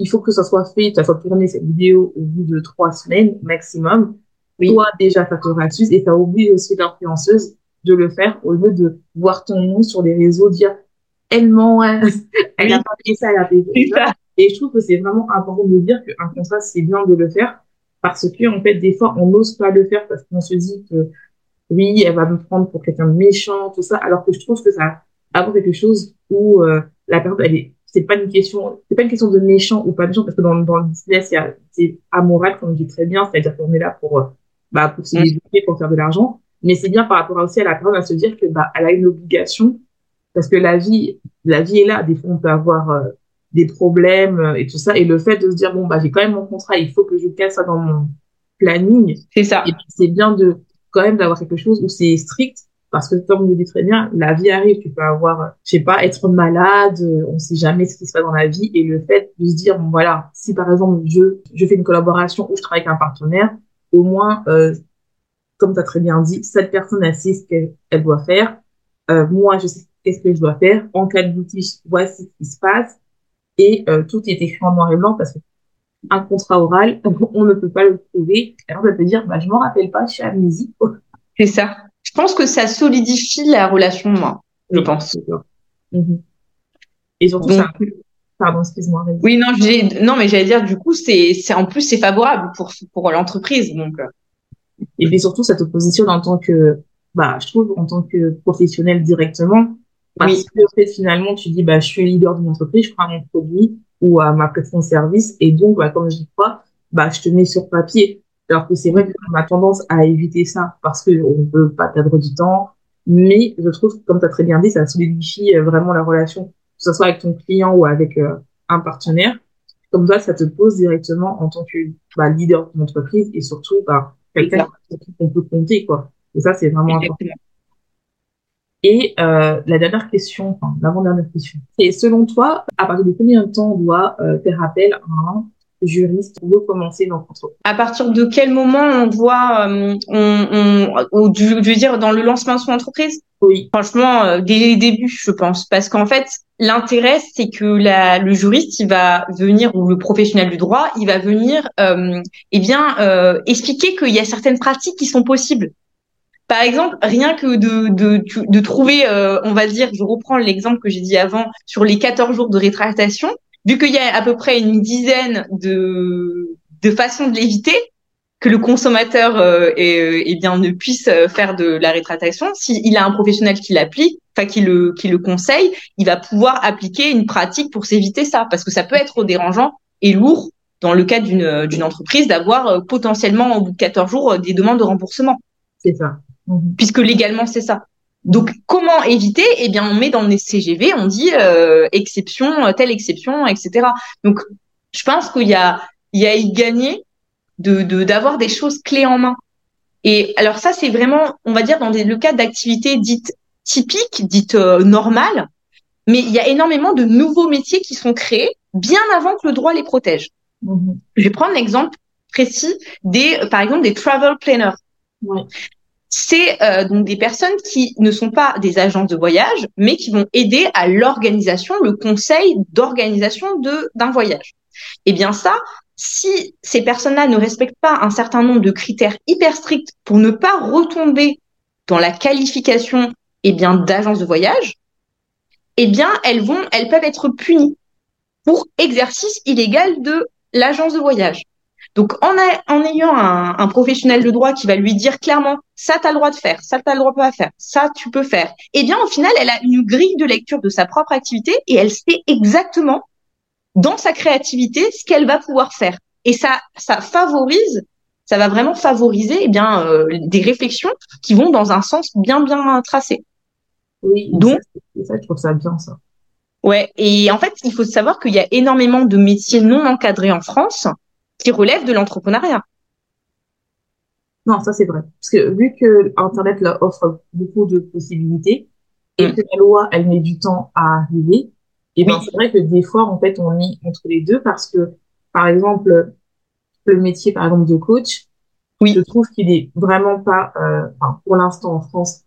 il faut que ça soit fait, ça soit tourné cette vidéo au bout de trois semaines maximum. Oui. Toi, déjà, ça te rassure et ça oblige aussi l'influenceuse de le faire au lieu de voir ton nom sur les réseaux dire, elle ment, elle a pas fait ça, elle a fait ça. Et je trouve que c'est vraiment important de dire qu'un contrat, c'est bien de le faire parce que, en fait, des fois, on n'ose pas le faire parce qu'on se dit que oui, elle va me prendre pour quelqu'un de méchant, tout ça, alors que je trouve que ça apporte quelque chose où euh, la personne, elle est, c'est pas une question, c'est pas une question de méchant ou pas méchant parce que dans, dans le business, c'est amoral, comme je dis très bien, c'est-à-dire qu'on est là pour, euh, bah, pour se développer, pour faire de l'argent, mais c'est bien par rapport aussi à la personne à se dire que, bah, elle a une obligation parce que la vie, la vie est là. Des fois, on peut avoir euh, des problèmes euh, et tout ça. Et le fait de se dire, bon, bah, j'ai quand même mon contrat, il faut que je casse ça dans mon planning. C'est ça. Et puis, c'est bien de, quand même, d'avoir quelque chose où c'est strict. Parce que, comme vous le dites très bien, la vie arrive. Tu peux avoir, je sais pas, être malade. On sait jamais ce qui se passe dans la vie. Et le fait de se dire, bon, voilà, si par exemple, je, je fais une collaboration où je travaille avec un partenaire, au moins, euh, comme tu as très bien dit, cette personne, elle sait ce qu'elle doit faire. Euh, moi, je sais qu'est-ce que je dois faire. En cas de litige, voici ce qui se passe et euh, tout est écrit en noir et blanc parce que un contrat oral, on ne peut pas le trouver. Alors, on peut dire, bah, je m'en rappelle pas, je suis amnésique. C'est ça. Je pense que ça solidifie la relation, moi, je pense. Mhm. Et surtout, ça, pardon, excuse-moi. Oui, non, non, mais j'allais dire, du coup, c'est, c'est, en plus, c'est favorable pour, pour l'entreprise, donc. Euh. Et puis surtout, ça te positionne en tant que, bah, je trouve, en tant que professionnel directement, parce que fait, finalement, tu dis, bah, je suis leader d'une entreprise, je crois à mon produit ou à ma prestation de service, et donc, bah, comme je dis pas, bah, je te mets sur papier. Alors que c'est vrai qu'on a tendance à éviter ça parce que on peut pas perdre du temps. Mais je trouve, comme tu as très bien dit, ça solidifie euh, vraiment la relation, que ce soit avec ton client ou avec euh, un partenaire. Comme ça, ça te pose directement en tant que bah, leader d'une entreprise et surtout bah, quelqu'un qu'on peut compter. quoi. Et ça, c'est vraiment important. Et euh, la dernière question, enfin l'avant-dernière question, c'est selon toi, à partir de combien de temps on doit euh, faire appel à un juriste pour recommencer dans le À partir de quel moment on voit, euh, on, on, je veux dire, dans le lancement de son entreprise? Oui. Franchement, euh, dès les débuts, je pense, parce qu'en fait, l'intérêt, c'est que la, le juriste, il va venir ou le professionnel du droit, il va venir, euh, eh bien, euh, expliquer qu'il y a certaines pratiques qui sont possibles. Par exemple, rien que de, de, de trouver, euh, on va dire, je reprends l'exemple que j'ai dit avant, sur les 14 jours de rétractation, vu qu'il y a à peu près une dizaine de, de façons de l'éviter, que le consommateur euh, eh, eh bien ne puisse faire de la rétractation, s'il a un professionnel qui l'applique, enfin qui le qui le conseille, il va pouvoir appliquer une pratique pour s'éviter ça, parce que ça peut être dérangeant et lourd dans le cas d'une d'une entreprise d'avoir euh, potentiellement au bout de 14 jours des demandes de remboursement. C'est ça. Mhm. puisque légalement c'est ça. Donc comment éviter? Eh bien on met dans les CGV, on dit euh, exception, euh, telle exception, etc. Donc je pense qu'il y a il y a y gagner de d'avoir des choses clés en main. Et alors ça c'est vraiment on va dire dans des, le cas d'activités dites typiques, dites euh, normales, mais il y a énormément de nouveaux métiers qui sont créés bien avant que le droit les protège. Mhm. Je vais prendre l'exemple précis des par exemple des travel planners. Ouais c'est euh, donc des personnes qui ne sont pas des agences de voyage, mais qui vont aider à l'organisation, le conseil d'organisation d'un voyage. Eh bien ça, si ces personnes-là ne respectent pas un certain nombre de critères hyper stricts pour ne pas retomber dans la qualification eh bien d'agence de voyage, eh bien elles vont, elles peuvent être punies pour exercice illégal de l'agence de voyage. Donc, en, en ayant un, un, professionnel de droit qui va lui dire clairement, ça, tu as le droit de faire, ça, tu as le droit de pas faire, ça, tu peux faire, eh bien, au final, elle a une grille de lecture de sa propre activité et elle sait exactement, dans sa créativité, ce qu'elle va pouvoir faire. Et ça, ça favorise, ça va vraiment favoriser eh bien, euh, des réflexions qui vont dans un sens bien, bien tracé. Oui, donc, ça, je trouve ça bien, ça. Ouais, et en fait, il faut savoir qu'il y a énormément de métiers non encadrés en France qui relèvent de l'entrepreneuriat. Non, ça c'est vrai. Parce que vu que Internet là, offre beaucoup de possibilités et mm. que la loi, elle met du temps à arriver, et ben c'est vrai que des fois, en fait, on est entre les deux parce que, par exemple, le métier, par exemple, de coach, oui. je trouve qu'il est vraiment pas, euh, enfin, pour l'instant en France,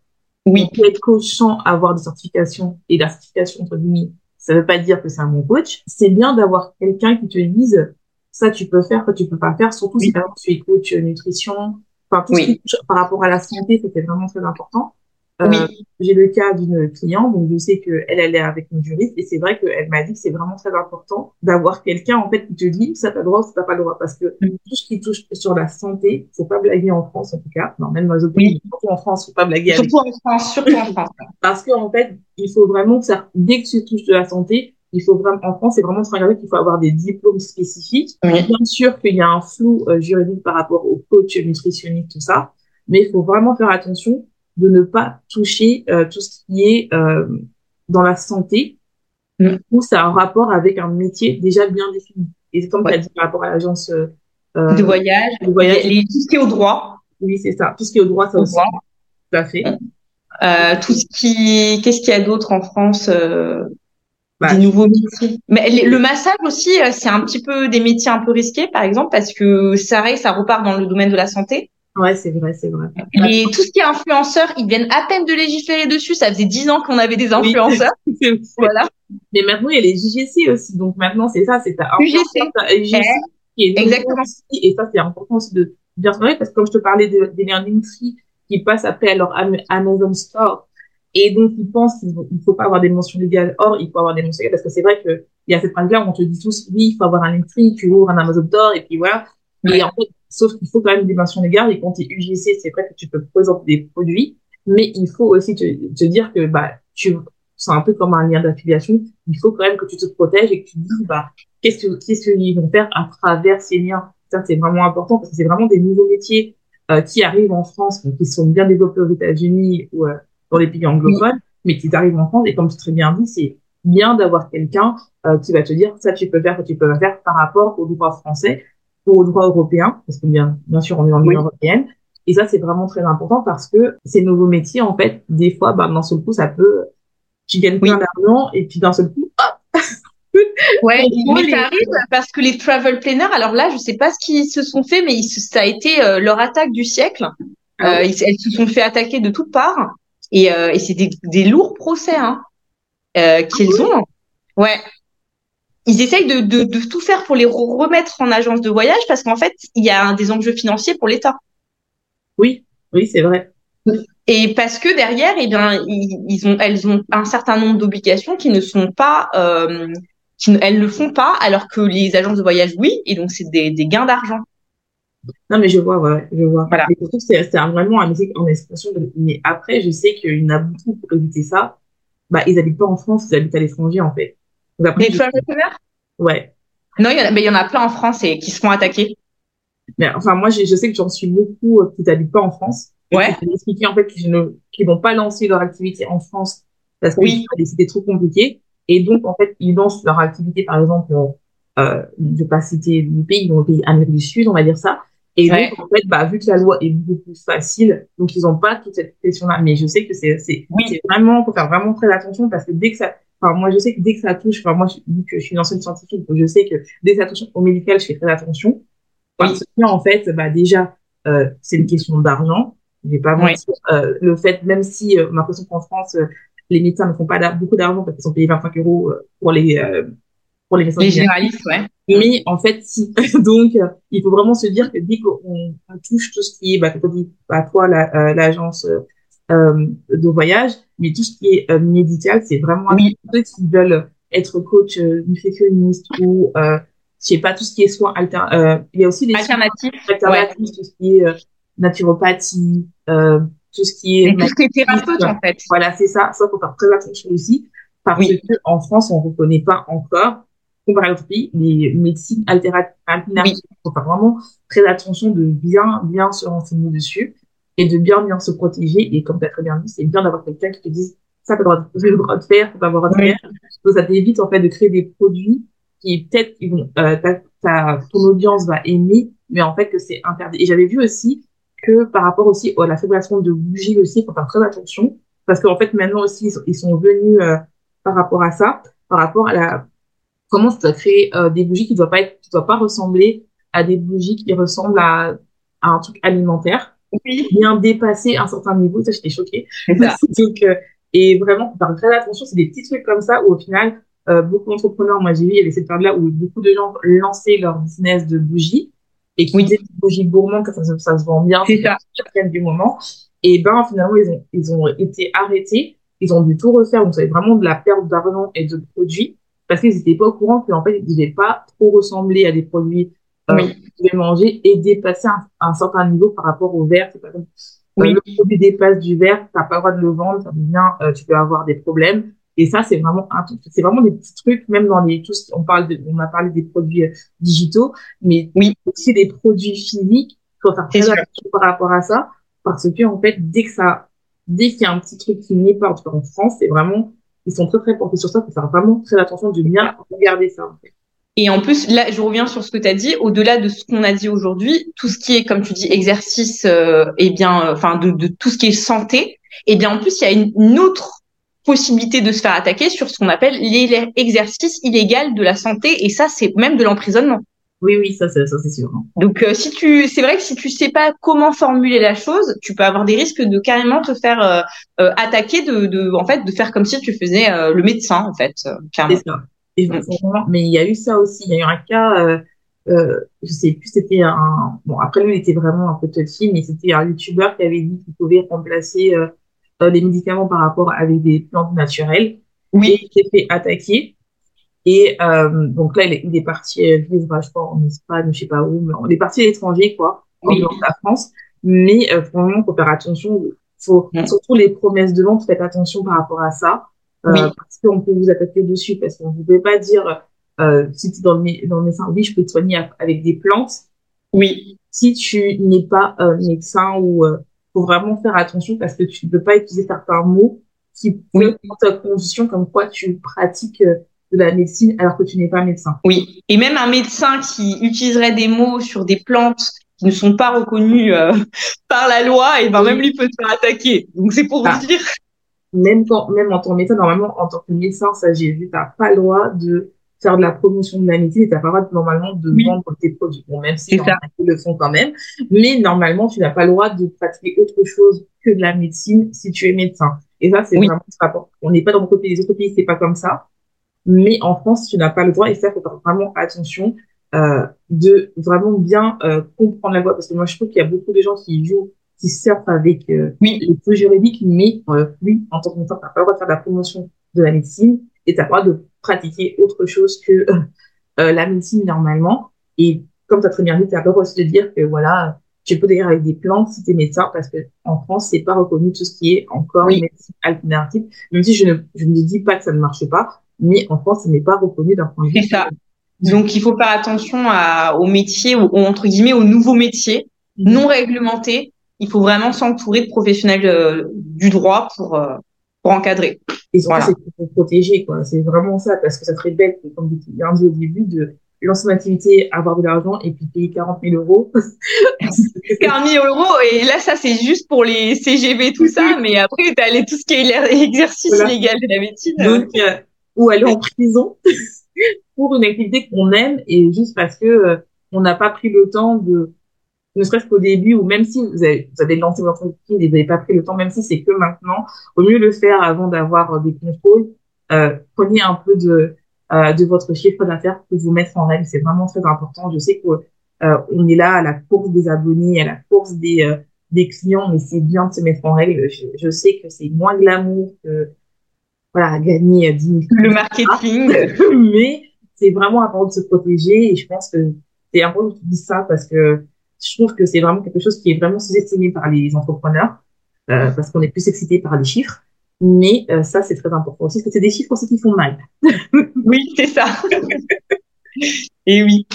oui. peut être coach sans avoir des certifications et la certification entre guillemets ça veut pas dire que c'est un bon coach. C'est bien d'avoir quelqu'un qui te dise ça tu peux faire, ça tu peux pas faire, surtout si par exemple tu es coach nutrition, enfin tout ce qui par rapport à la santé, c'était vraiment très important. Euh, J'ai le cas d'une cliente, donc je sais que elle, est avec une juriste, et c'est vrai qu'elle m'a dit que c'est vraiment très important d'avoir quelqu'un en fait qui te dit ça t'as le droit ou ça t'as pas le droit, parce que mm. tout ce qui touche sur la santé, faut pas blaguer en France en tout cas, non même dans les autres pays, surtout en France, faut pas blaguer. Surtout en France, surtout en France. parce qu'en en fait, il faut vraiment que ça, dès que tu touches de la santé, il faut vraiment, en France, c'est vraiment très qu'il faut avoir des diplômes spécifiques. Bien sûr qu'il y a un flou euh, juridique par rapport au coach nutritionniste, tout ça, mais il faut vraiment faire attention de ne pas toucher euh, tout ce qui est euh, dans la santé, mm. où ça a un rapport avec un métier déjà bien défini. Et comme tu as dit par rapport à l'agence euh, de voyage, de voyage. tout ce qui est au droit. Oui, c'est ça. Tout ce qui est au droit, ça aussi. Tout à fait. Euh, tout ce qui, qu'est-ce qu'il y a d'autre en France euh, Des nouveaux métiers. Mais le massage aussi, c'est un petit peu des métiers un peu risqués, par exemple, parce que ça, ça repart dans le domaine de la santé. Ouais, c'est vrai, c'est vrai. Et tout ce qui est influenceur, ils viennent à peine de légiférer dessus. Ça faisait dix ans qu'on avait des influenceurs. voilà. Mais maintenant, il y a les JGC aussi. Donc maintenant, c'est ça, c'est ta. UGC qui est Exactement. et ça, c'est important aussi de bien se parce que comme je te parlais de, des learning free qui passent après à leur Amazon Store. Et donc, ils pensent qu'il ne faut pas avoir des mentions légales. Or, il faut avoir des mentions légales parce que c'est vrai qu'il y a cette phrase-là où on te dit tous, oui, il faut avoir un free, tu ouvres un Amazon Store et puis voilà. Mais en fait, Sauf qu'il faut quand même des mentions légales et quand tu es UGC, c'est vrai que tu peux présenter des produits, mais il faut aussi te, te dire que bah tu c'est un peu comme un lien d'affiliation. Il faut quand même que tu te protèges et que tu dises bah qu'est-ce que qu'est-ce qu'ils vont faire à travers ces liens. Ça c'est vraiment important parce que c'est vraiment des nouveaux métiers euh, qui arrivent en France, qui sont bien développés aux États-Unis ou euh, dans les pays anglophones, mais qui arrivent en France. Et comme tu très bien dit, c'est bien d'avoir quelqu'un euh, qui va te dire ça tu peux faire, ça tu peux pas faire par rapport au droit français au droit européen, parce que bien, bien sûr, on est dans l'Union européenne. Et ça, c'est vraiment très important parce que ces nouveaux métiers, en fait, des fois, bah, d'un seul coup, ça peut, tu gagnes plein d'argent et puis d'un seul coup, hop! ouais, mais ça arrive parce que les travel planners, alors là, je sais pas ce qu'ils se sont fait, mais ça a été euh, leur attaque du siècle. Ah euh, ils, elles se sont fait attaquer de toutes parts et, euh, et c'est des, des, lourds procès hein, euh, qu'ils ah ont. Ouais, ils essayent de, de, de, tout faire pour les remettre en agence de voyage parce qu'en fait, il y a des enjeux financiers pour l'État. Oui, oui, c'est vrai. Et parce que derrière, eh bien, ils, ont, elles ont un certain nombre d'obligations qui ne sont pas, euh, qui elles ne font pas, alors que les agences de voyage, oui, et donc c'est des, des gains d'argent. Non, mais je vois, ouais, je vois. Voilà. c'est, c'est vraiment un métier en expression. Mais après, je sais qu'il y en a beaucoup pour éviter ça. Bah, ils habitent pas en France, ils habitent à l'étranger, en fait. Après, les Ouais. Non, il y, en a, mais il y en a plein en France et qui se font attaquer. Mais enfin, moi, je, je sais que j'en suis beaucoup euh, qui n'habitent pas en France. Ouais. Expliquer en fait qu'ils ne qu'ils vont pas lancer leur activité en France parce que oui. c'était trop compliqué. Et donc, en fait, ils lancent leur activité, par exemple, euh, euh je vais pas citer le pays, dans le pays Amérique du Sud, on va dire ça. Et donc, en fait, bah, vu que la loi est beaucoup plus facile, donc ils ont pas toute cette pression-là. Mais je sais que c'est, c'est, oui. c'est vraiment, faut faire vraiment très attention parce que dès que ça, Enfin, moi, je sais que dès que ça touche, enfin, moi, vu que je suis une ancienne scientifique, donc je sais que dès que ça touche au médical, je fais très attention. Parce que, en fait, bah, déjà, euh, c'est une question d'argent. Je vais pas mentir. Euh, le fait, même si, euh, on a l'impression qu'en France, euh, les médecins ne font pas beaucoup d'argent parce qu'ils sont payés 25 euros euh, pour les, pour les médecins. Les généralistes, ouais. Mais, en fait, si. donc, il faut vraiment se dire que dès qu'on touche tout ce qui est, bah, dit, bah, toi, l'agence, euh, de voyage, mais tout ce qui est euh, médical, c'est vraiment oui. ceux qui veulent être coach euh, nutritionniste ou sais pas tout ce qui est soins alter euh, il y a aussi des alternatifs alternatifs tout ce qui est euh, naturopathie euh, tout ce qui est tout ce qui est thérapeute en fait voilà c'est ça ça faut faire très attention aussi parce que en France on reconnaît pas encore pays les médecines alternatives il faut faire vraiment très attention de bien bien se renseigner dessus et de bien bien se protéger et comme tu as très bien dit c'est bien d'avoir quelqu'un qui te dise ça t'as le droit de faire, t'as le droit de faire. Donc ça t'évite en fait de créer des produits qui peut-être ils vont, euh, ta, ta, ton audience va aimer, mais en fait que c'est interdit. Et j'avais vu aussi que par rapport aussi à la fabrication de bougies aussi, il faut faire très attention parce qu'en fait maintenant aussi ils sont, venus euh, par rapport à ça, par rapport à la comment ça crée euh, des bougies qui doivent pas être, qui doivent pas ressembler à des bougies qui ressemblent à, à un truc alimentaire. Oui. Bien dépasser un certain niveau, ça j'étais choquée. Donc euh, et vraiment, faire très attention, c'est des petits trucs comme ça où au final, euh, beaucoup d'entrepreneurs, moi j'ai vu, il y avait cette période-là où beaucoup de gens lançaient leur business de bougies et qui oui. des bougies gourmandes, que ça, ça, se vend bien, c'est ça, du moment. Et ben finalement, ils ont, ils ont été arrêtés, ils ont dû tout refaire, donc ça vraiment de la perte d'argent et de produits parce qu'ils n'étaient pas au courant qu'en fait, ils ne devaient pas trop ressembler à des produits euh, oui. qu'ils pouvaient manger et dépasser un, un, certain niveau par rapport au verre. C'est pas comme oui. le produit dépasse du verre, t'as pas le droit de le vendre, ça devient, euh, tu peux avoir des problèmes. Et ça, c'est vraiment un c'est vraiment des petits trucs, même dans les, tout on parle de, on a parlé des produits euh, digitaux, mais oui. aussi des produits physiques. Faut faire très attention par rapport à ça, parce que, en fait, dès que ça, dès qu'il y a un petit truc qui n'est pas, en tout cas en France, c'est vraiment, ils sont très, très portés sur ça, faut faire vraiment très attention de bien regarder ça. Et en plus, là, je reviens sur ce que tu as dit. Au-delà de ce qu'on a dit aujourd'hui, tout ce qui est, comme tu dis, exercice, euh, et bien, euh, enfin, de, tout ce qui est santé, et bien, en plus, il y a une, une autre possibilité de se faire attaquer sur ce qu'on appelle l'exercice illégal de la santé, et ça, c'est même de l'emprisonnement. Oui, oui, ça, ça, ça c'est sûr. Donc, euh, si tu, c'est vrai que si tu sais pas comment formuler la chose, tu peux avoir des risques de carrément te faire euh, euh, attaquer, de, de, en fait, de faire comme si tu faisais le médecin, en fait, carrément. C'est ça. Mais il y a eu ça aussi. Il y a eu un cas, euh, je sais plus, c'était un. Bon, après lui, il était vraiment un peu touchy, mais c'était un youtubeur qui avait dit qu'il pouvait remplacer les médicaments par rapport avec des plantes naturelles. Oui. il s'est fait attaquer. Et euh, donc là, il est, il est parti vivre, je crois, en Espagne, je sais pas où, mais on est parti à l'étranger, quoi, oui. en la France. Mais euh, vraiment, faut faire attention. Faut, surtout les promesses de vente, faites attention par rapport à ça. Euh, oui. parce qu'on peut vous attaquer dessus, parce qu'on ne pouvez pas dire, euh, si tu es dans le, dans le médecin, oui, je peux te soigner avec des plantes. Oui. Si tu n'es pas euh, médecin ou euh, faut vraiment faire attention parce que tu ne peux pas utiliser certains mots qui peuvent oui. condition comme quoi tu pratiques euh, de la médecine alors que tu n'es pas médecin. Oui. Et même un médecin qui utiliserait des mots sur des plantes qui ne sont pas reconnues euh, par la loi, et ben même lui peut te faire attaquer. Donc c'est pour ah. vous dire même quand, même en tant que médecin, normalement, en tant que médecin, ça, j'ai vu, t'as pas le droit de faire de la promotion de la médecine et t'as pas le droit, normalement, de vendre tes produits. Bon, même si ils le font quand même. Mais normalement, tu n'as pas le droit de pratiquer autre chose que de la médecine si tu es médecin. Et ça, c'est vraiment très important. On n'est pas dans beaucoup pays. Les autres pays, c'est pas comme ça. Mais en France, tu n'as pas le droit et ça, faut faire vraiment attention, euh, de vraiment bien, euh, comprendre la loi. Parce que moi, je trouve qu'il y a beaucoup de gens qui jouent qui surfent avec euh, oui. les peu juridiques, mais euh, oui, en tant que médecin, tu n'as pas le droit de faire de la promotion de la médecine et pas le droit de pratiquer autre chose que euh, la médecine normalement. Et comme tu as très bien dit, tu as le droit aussi de dire que voilà, tu peux d'ailleurs avec des plantes si tu es médecin parce que en France, c'est pas reconnu tout ce qui est encore oui. médecine alternative, même si je ne, je ne dis pas que ça ne marche pas, mais en France, ce n'est pas reconnu d'un point de vue. C'est ça. Donc, il faut faire attention à, aux métiers, ou entre guillemets, aux nouveaux métiers non réglementés il faut vraiment s'entourer de professionnels euh, du droit pour euh, pour encadrer. Et voilà. c'est pour protéger quoi. C'est vraiment ça parce que ça serait bête comme tu dit au début de lancer une activité, avoir de l'argent et puis payer 40 000 euros. 40 000 euros et là ça c'est juste pour les CGV tout ça, mais après t'as les tout ce qui est l'exercice voilà. légal de la médecine. Donc euh, ou aller en prison pour une activité qu'on aime et juste parce que euh, on n'a pas pris le temps de ne serait-ce qu'au début, ou même si vous avez, vous avez lancé votre entreprise et vous n'avez pas pris le temps, même si c'est que maintenant, au mieux le faire avant d'avoir des contrôles. Euh, prenez un peu de, euh, de votre chiffre d'affaires pour vous mettre en règle. C'est vraiment très important. Je sais que euh, on est là à la course des abonnés, à la course des, euh, des clients, mais c'est bien de se mettre en règle. Je, je sais que c'est moins glamour que voilà gagner 10 000 le marketing, mais c'est vraiment important de se protéger et je pense que c'est important que tu dises ça parce que je trouve que c'est vraiment quelque chose qui est vraiment sous-estimé par les entrepreneurs euh, parce qu'on est plus excité par les chiffres. Mais euh, ça, c'est très important aussi, parce que c'est des chiffres aussi qui font mal. oui, c'est ça. et oui.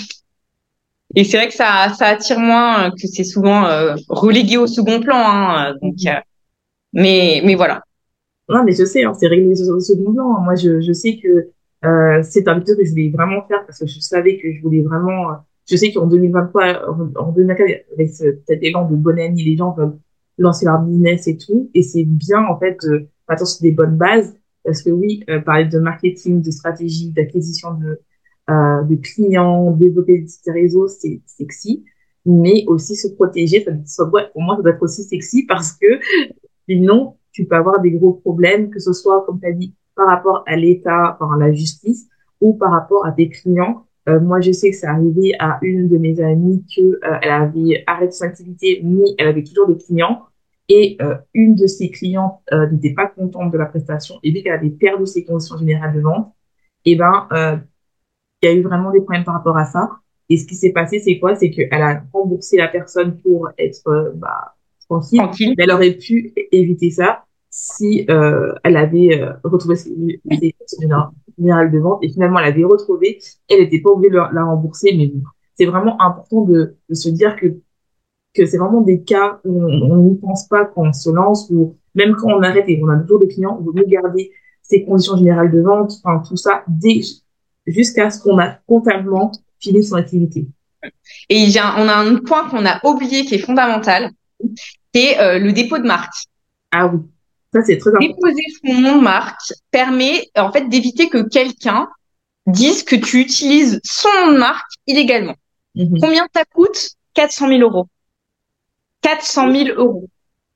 Et c'est vrai que ça, ça attire moins, que c'est souvent euh, relégué au second plan. Hein, donc, mais, mais voilà. Non, mais je sais, hein, c'est relégué au second plan. Moi, je, je sais que euh, c'est un vidéo que je voulais vraiment faire parce que je savais que je voulais vraiment. Je sais qu'en 2023, en 2024, avec cet élan de bonne année, les gens veulent lancer leur business et tout. Et c'est bien en fait de partir sur des bonnes bases parce que oui, euh, parler de marketing, de stratégie, d'acquisition de euh, de clients, développer des réseaux, c'est sexy, mais aussi se protéger, ça, pour moi, ça doit être aussi sexy parce que sinon, tu peux avoir des gros problèmes, que ce soit, comme tu as dit, par rapport à l'État, par la justice, ou par rapport à tes clients. Euh, moi, je sais que c'est arrivé à une de mes amies que euh, elle avait arrêté son activité, mais elle avait toujours des clients. Et euh, une de ses clientes euh, n'était pas contente de la prestation et vu qu'elle avait perdu ses conditions générales de vente, et eh ben il y a eu vraiment des problèmes par rapport à ça. Et ce qui s'est passé, c'est quoi? C'est qu'elle a remboursé la personne pour être bah, tranquille. tranquille. Mais elle aurait pu éviter ça si euh, elle avait euh, retrouvé ses, générales de vente et finalement elle avait retrouvé, elle n'était pas obligée de la, rembourser, mais c'est vraiment important de, de, se dire que que c'est vraiment des cas où on n'y pense pas quand on se lance ou même quand on arrête et on a toujours des clients, on veut garder ses conditions générales de vente, enfin tout ça, jusqu'à ce qu'on a comptablement filé son activité. Et il y a, on a un point qu'on a oublié qui est fondamental, c'est euh, le dépôt de marque. Ah oui. Ça, c'est très important. Déposer son nom de marque permet, en fait, d'éviter que quelqu'un dise que tu utilises son nom de marque illégalement. Mhm. Combien ça coûte? 400 000 euros. 400 000 euros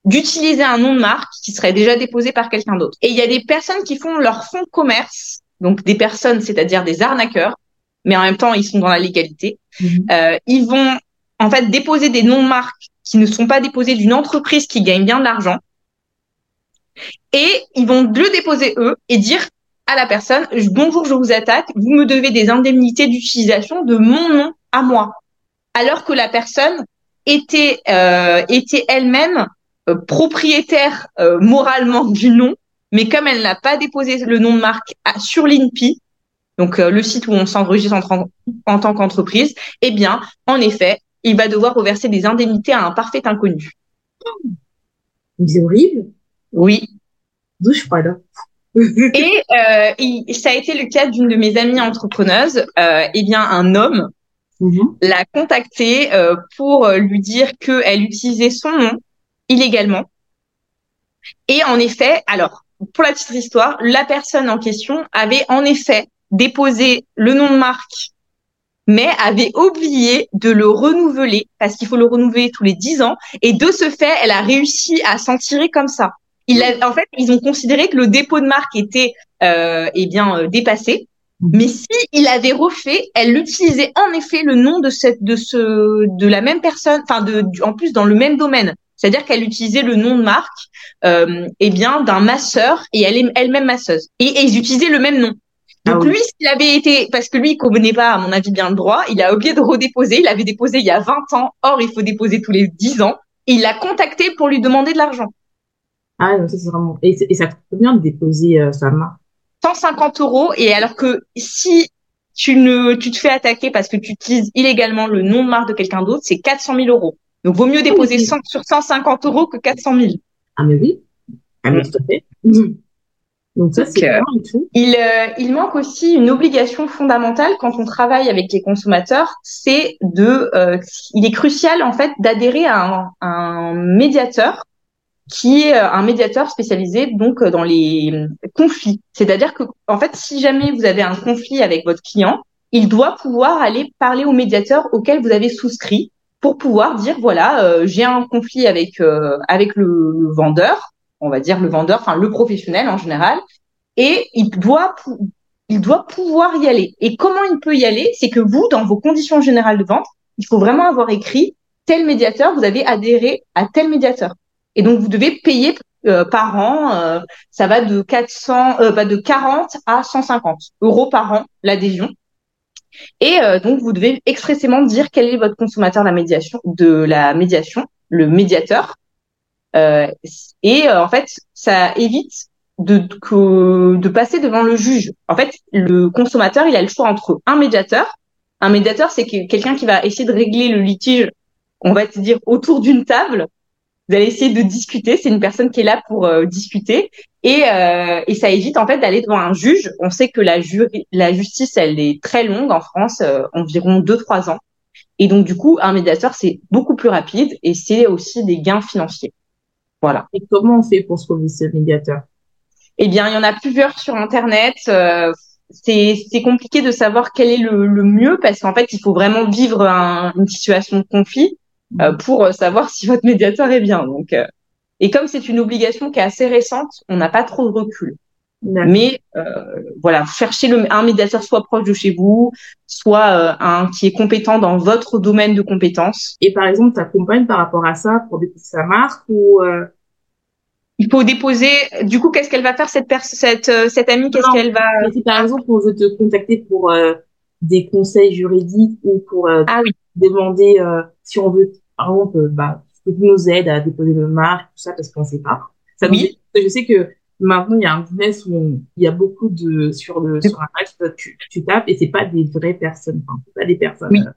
d'utiliser un nom de marque qui serait déjà déposé par quelqu'un d'autre. Et il y a des personnes qui font leur fonds de commerce, donc des personnes, c'est-à-dire des arnaqueurs, mais en même temps ils sont dans la légalité. Mhm. Euh, ils vont en fait déposer des noms de marque qui ne sont pas déposés d'une entreprise qui gagne bien de l'argent et ils vont le déposer eux et dire à la personne bonjour je vous attaque. Vous me devez des indemnités d'utilisation de mon nom à moi alors que la personne était euh, était elle-même euh, propriétaire euh, moralement du nom mais comme elle n'a pas déposé le nom de marque sur l'INPI donc le site où on s'enregistre en, en, tant qu'entreprise eh bien en effet il va devoir reverser des indemnités à un parfait inconnu. C'est horrible oui. Douche froide. et euh, ça a été le cas d'une de mes amies entrepreneuses. Euh, eh bien, un homme mm-hmm. l'a contactée euh, pour lui dire qu'elle utilisait son nom illégalement. Et en effet, alors pour la petite histoire, la personne en question avait en effet déposé le nom de marque, mais avait oublié de le renouveler parce qu'il faut le renouveler tous les dix ans. Et de ce fait, elle a réussi à s'en tirer comme ça. Il en fait, ils ont considéré que le dépôt de marque était euh, eh bien euh, dépassé. Mhm. Mais si il avait refait, elle utilisait en effet le nom de cette de ce de la même personne, enfin de en plus dans le même domaine. C'est-à-dire qu'elle utilisait le nom de marque euh, eh bien d'un masseur et elle est elle-même masseuse. Et, et, ils utilisaient le même nom. Ah Donc lui, s'il avait été, parce que lui, il connaît pas, à mon avis, bien le droit, il a oublié de redéposer. Il avait déposé il y a 20 ans. Or, il faut déposer tous les 10 ans. Et il l'a contacté pour lui demander de l'argent. Ah, non, ça, c'est vraiment. Et, et, ça coûte combien de déposer euh, sa main 150 euros. Et alors que si tu ne, tu te fais attaquer parce que tu utilises illégalement le nom de marque de quelqu'un d'autre, c'est 400 000 euros. Donc, vaut mieux déposer 100, sur 150 euros que 400 000. Ah, mais oui. Ah, mais tout à fait. Donc ça, c'est euh, il, euh, il manque aussi une obligation fondamentale quand on travaille avec les consommateurs, c'est de, euh, il est crucial en fait d'adhérer à un, un médiateur qui est euh, un médiateur spécialisé donc euh, dans les euh, conflits. C'est-à-dire que en fait, si jamais vous avez un conflit avec votre client, il doit pouvoir aller parler au médiateur auquel vous avez souscrit pour pouvoir dire voilà, j'ai un conflit avec avec le, vendeur, on va dire le vendeur, enfin le professionnel en général, et il doit il doit pouvoir y aller. Et comment il peut y aller? C'est que vous, dans vos conditions générales de vente, il faut vraiment avoir écrit tel médiateur, vous avez adhéré à tel médiateur. Et donc, vous devez payer euh, par an, euh, ça va de 400, euh, bah de 40 à 150 euros par an l'adhésion. Et donc, vous devez expressément dire quel est votre consommateur de la médiation, de la médiation, le médiateur. et en fait, ça évite de, de passer devant le juge. En fait, le consommateur, il a le choix entre un médiateur. Un médiateur, c'est quelqu'un qui va essayer de régler le litige, on va te dire, autour d'une table. Vous allez essayer de discuter. C'est une personne qui est là pour euh, discuter. Et, euh, et ça évite en fait d'aller devant un juge. On sait que la, la justice, elle est très longue en France, euh, environ 2-3 ans. Et donc, du coup, un médiateur, c'est beaucoup plus rapide et c'est aussi des gains financiers. Voilà. Et comment on fait pour se trouver ce médiateur? Eh bien, il y en a plusieurs sur Internet. Euh, c'est compliqué de savoir quel est le, le mieux parce qu'en fait, il faut vraiment vivre un, une situation de conflit euh, pour savoir si votre médiateur est bien. Donc, euh, et comme c'est une obligation qui est assez récente, on n'a pas trop de recul. Mais euh, voilà, cherchez le, un médiateur soit proche de chez vous, soit euh, un qui est compétent dans votre domaine de compétences. Et par exemple, ta compagne par rapport à ça pour déposer sa marque ou il faut déposer. Du coup, qu'est-ce qu'elle va faire cette cette euh, cette amie? Qu'est-ce qu'elle va si Par exemple, on veut te contacter pour euh, des conseils juridiques ou pour euh, ah, oui. demander si on veut, par exemple, bah, que tu nous aides à déposer nos marques, tout ça, parce qu'on sait pas. Ça oui. je sais que maintenant il y a un business où il y a beaucoup de sur le sur un tu, tu tapes et c'est pas des vraies personnes, enfin, c'est pas des personnes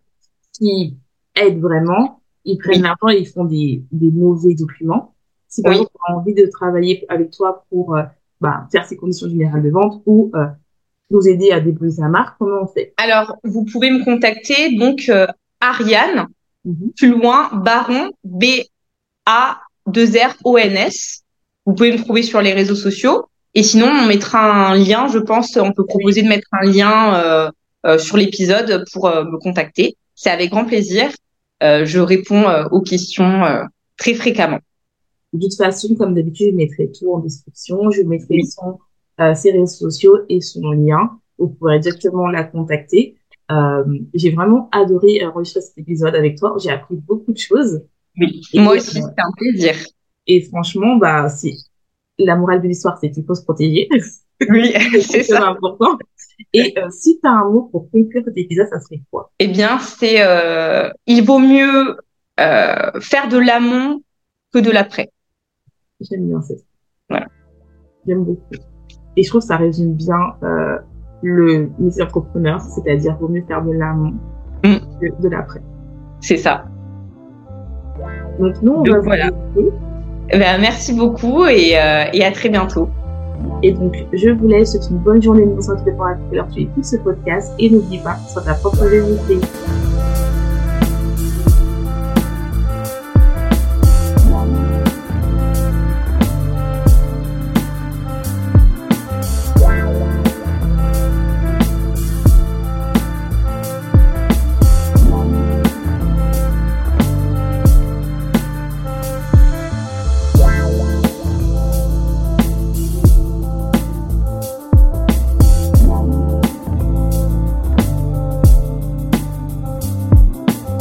qui aident vraiment. Ils prennent l'argent et ils font des des mauvais documents. Si par exemple, on a envie de travailler avec toi pour euh, bah, faire ses conditions générales de vente ou euh, nous aider à déposer sa marque, comment on fait? Alors, vous pouvez me contacter, donc euh, Ariane, mhm. plus loin, Baron, B-A-2-R-O-N-S. Vous pouvez me trouver sur les réseaux sociaux. Et sinon, on mettra un lien, je pense, on peut proposer de mettre un lien euh, sur l'épisode pour me contacter. C'est avec grand plaisir. je réponds aux questions très fréquemment. De toute façon, comme d'habitude, je mettrai tout en description. Je mettrai son, euh, ses réseaux sociaux et son lien. Vous pourrez directement la contacter. Euh, j'ai vraiment adoré enregistrer cet épisode avec toi. J'ai appris beaucoup de choses. Oui, moi aussi, c'était un plaisir. Et franchement, bah, c'est la morale de l'histoire, c'est qu'il faut se protéger. Oui, c'est ça. important. Et euh, si tu as un mot pour conclure cet épisode, ça serait quoi? Eh bien, c'est euh, il vaut mieux euh, faire de l'amont que de l'après. J'aime bien ça. Voilà. J'aime beaucoup. Et je trouve que ça résume bien euh, le métier entrepreneur, c'est-à-dire vaut mieux faire de l'amont mm. que de l'après. C'est ça. Donc nous, on va voilà. Ben, merci beaucoup et, euh, et à très bientôt. Et donc, je vous laisse une bonne journée. Nous sommes pour la tu écoutes ce podcast et n'oublie pas, sois ta propre vérité.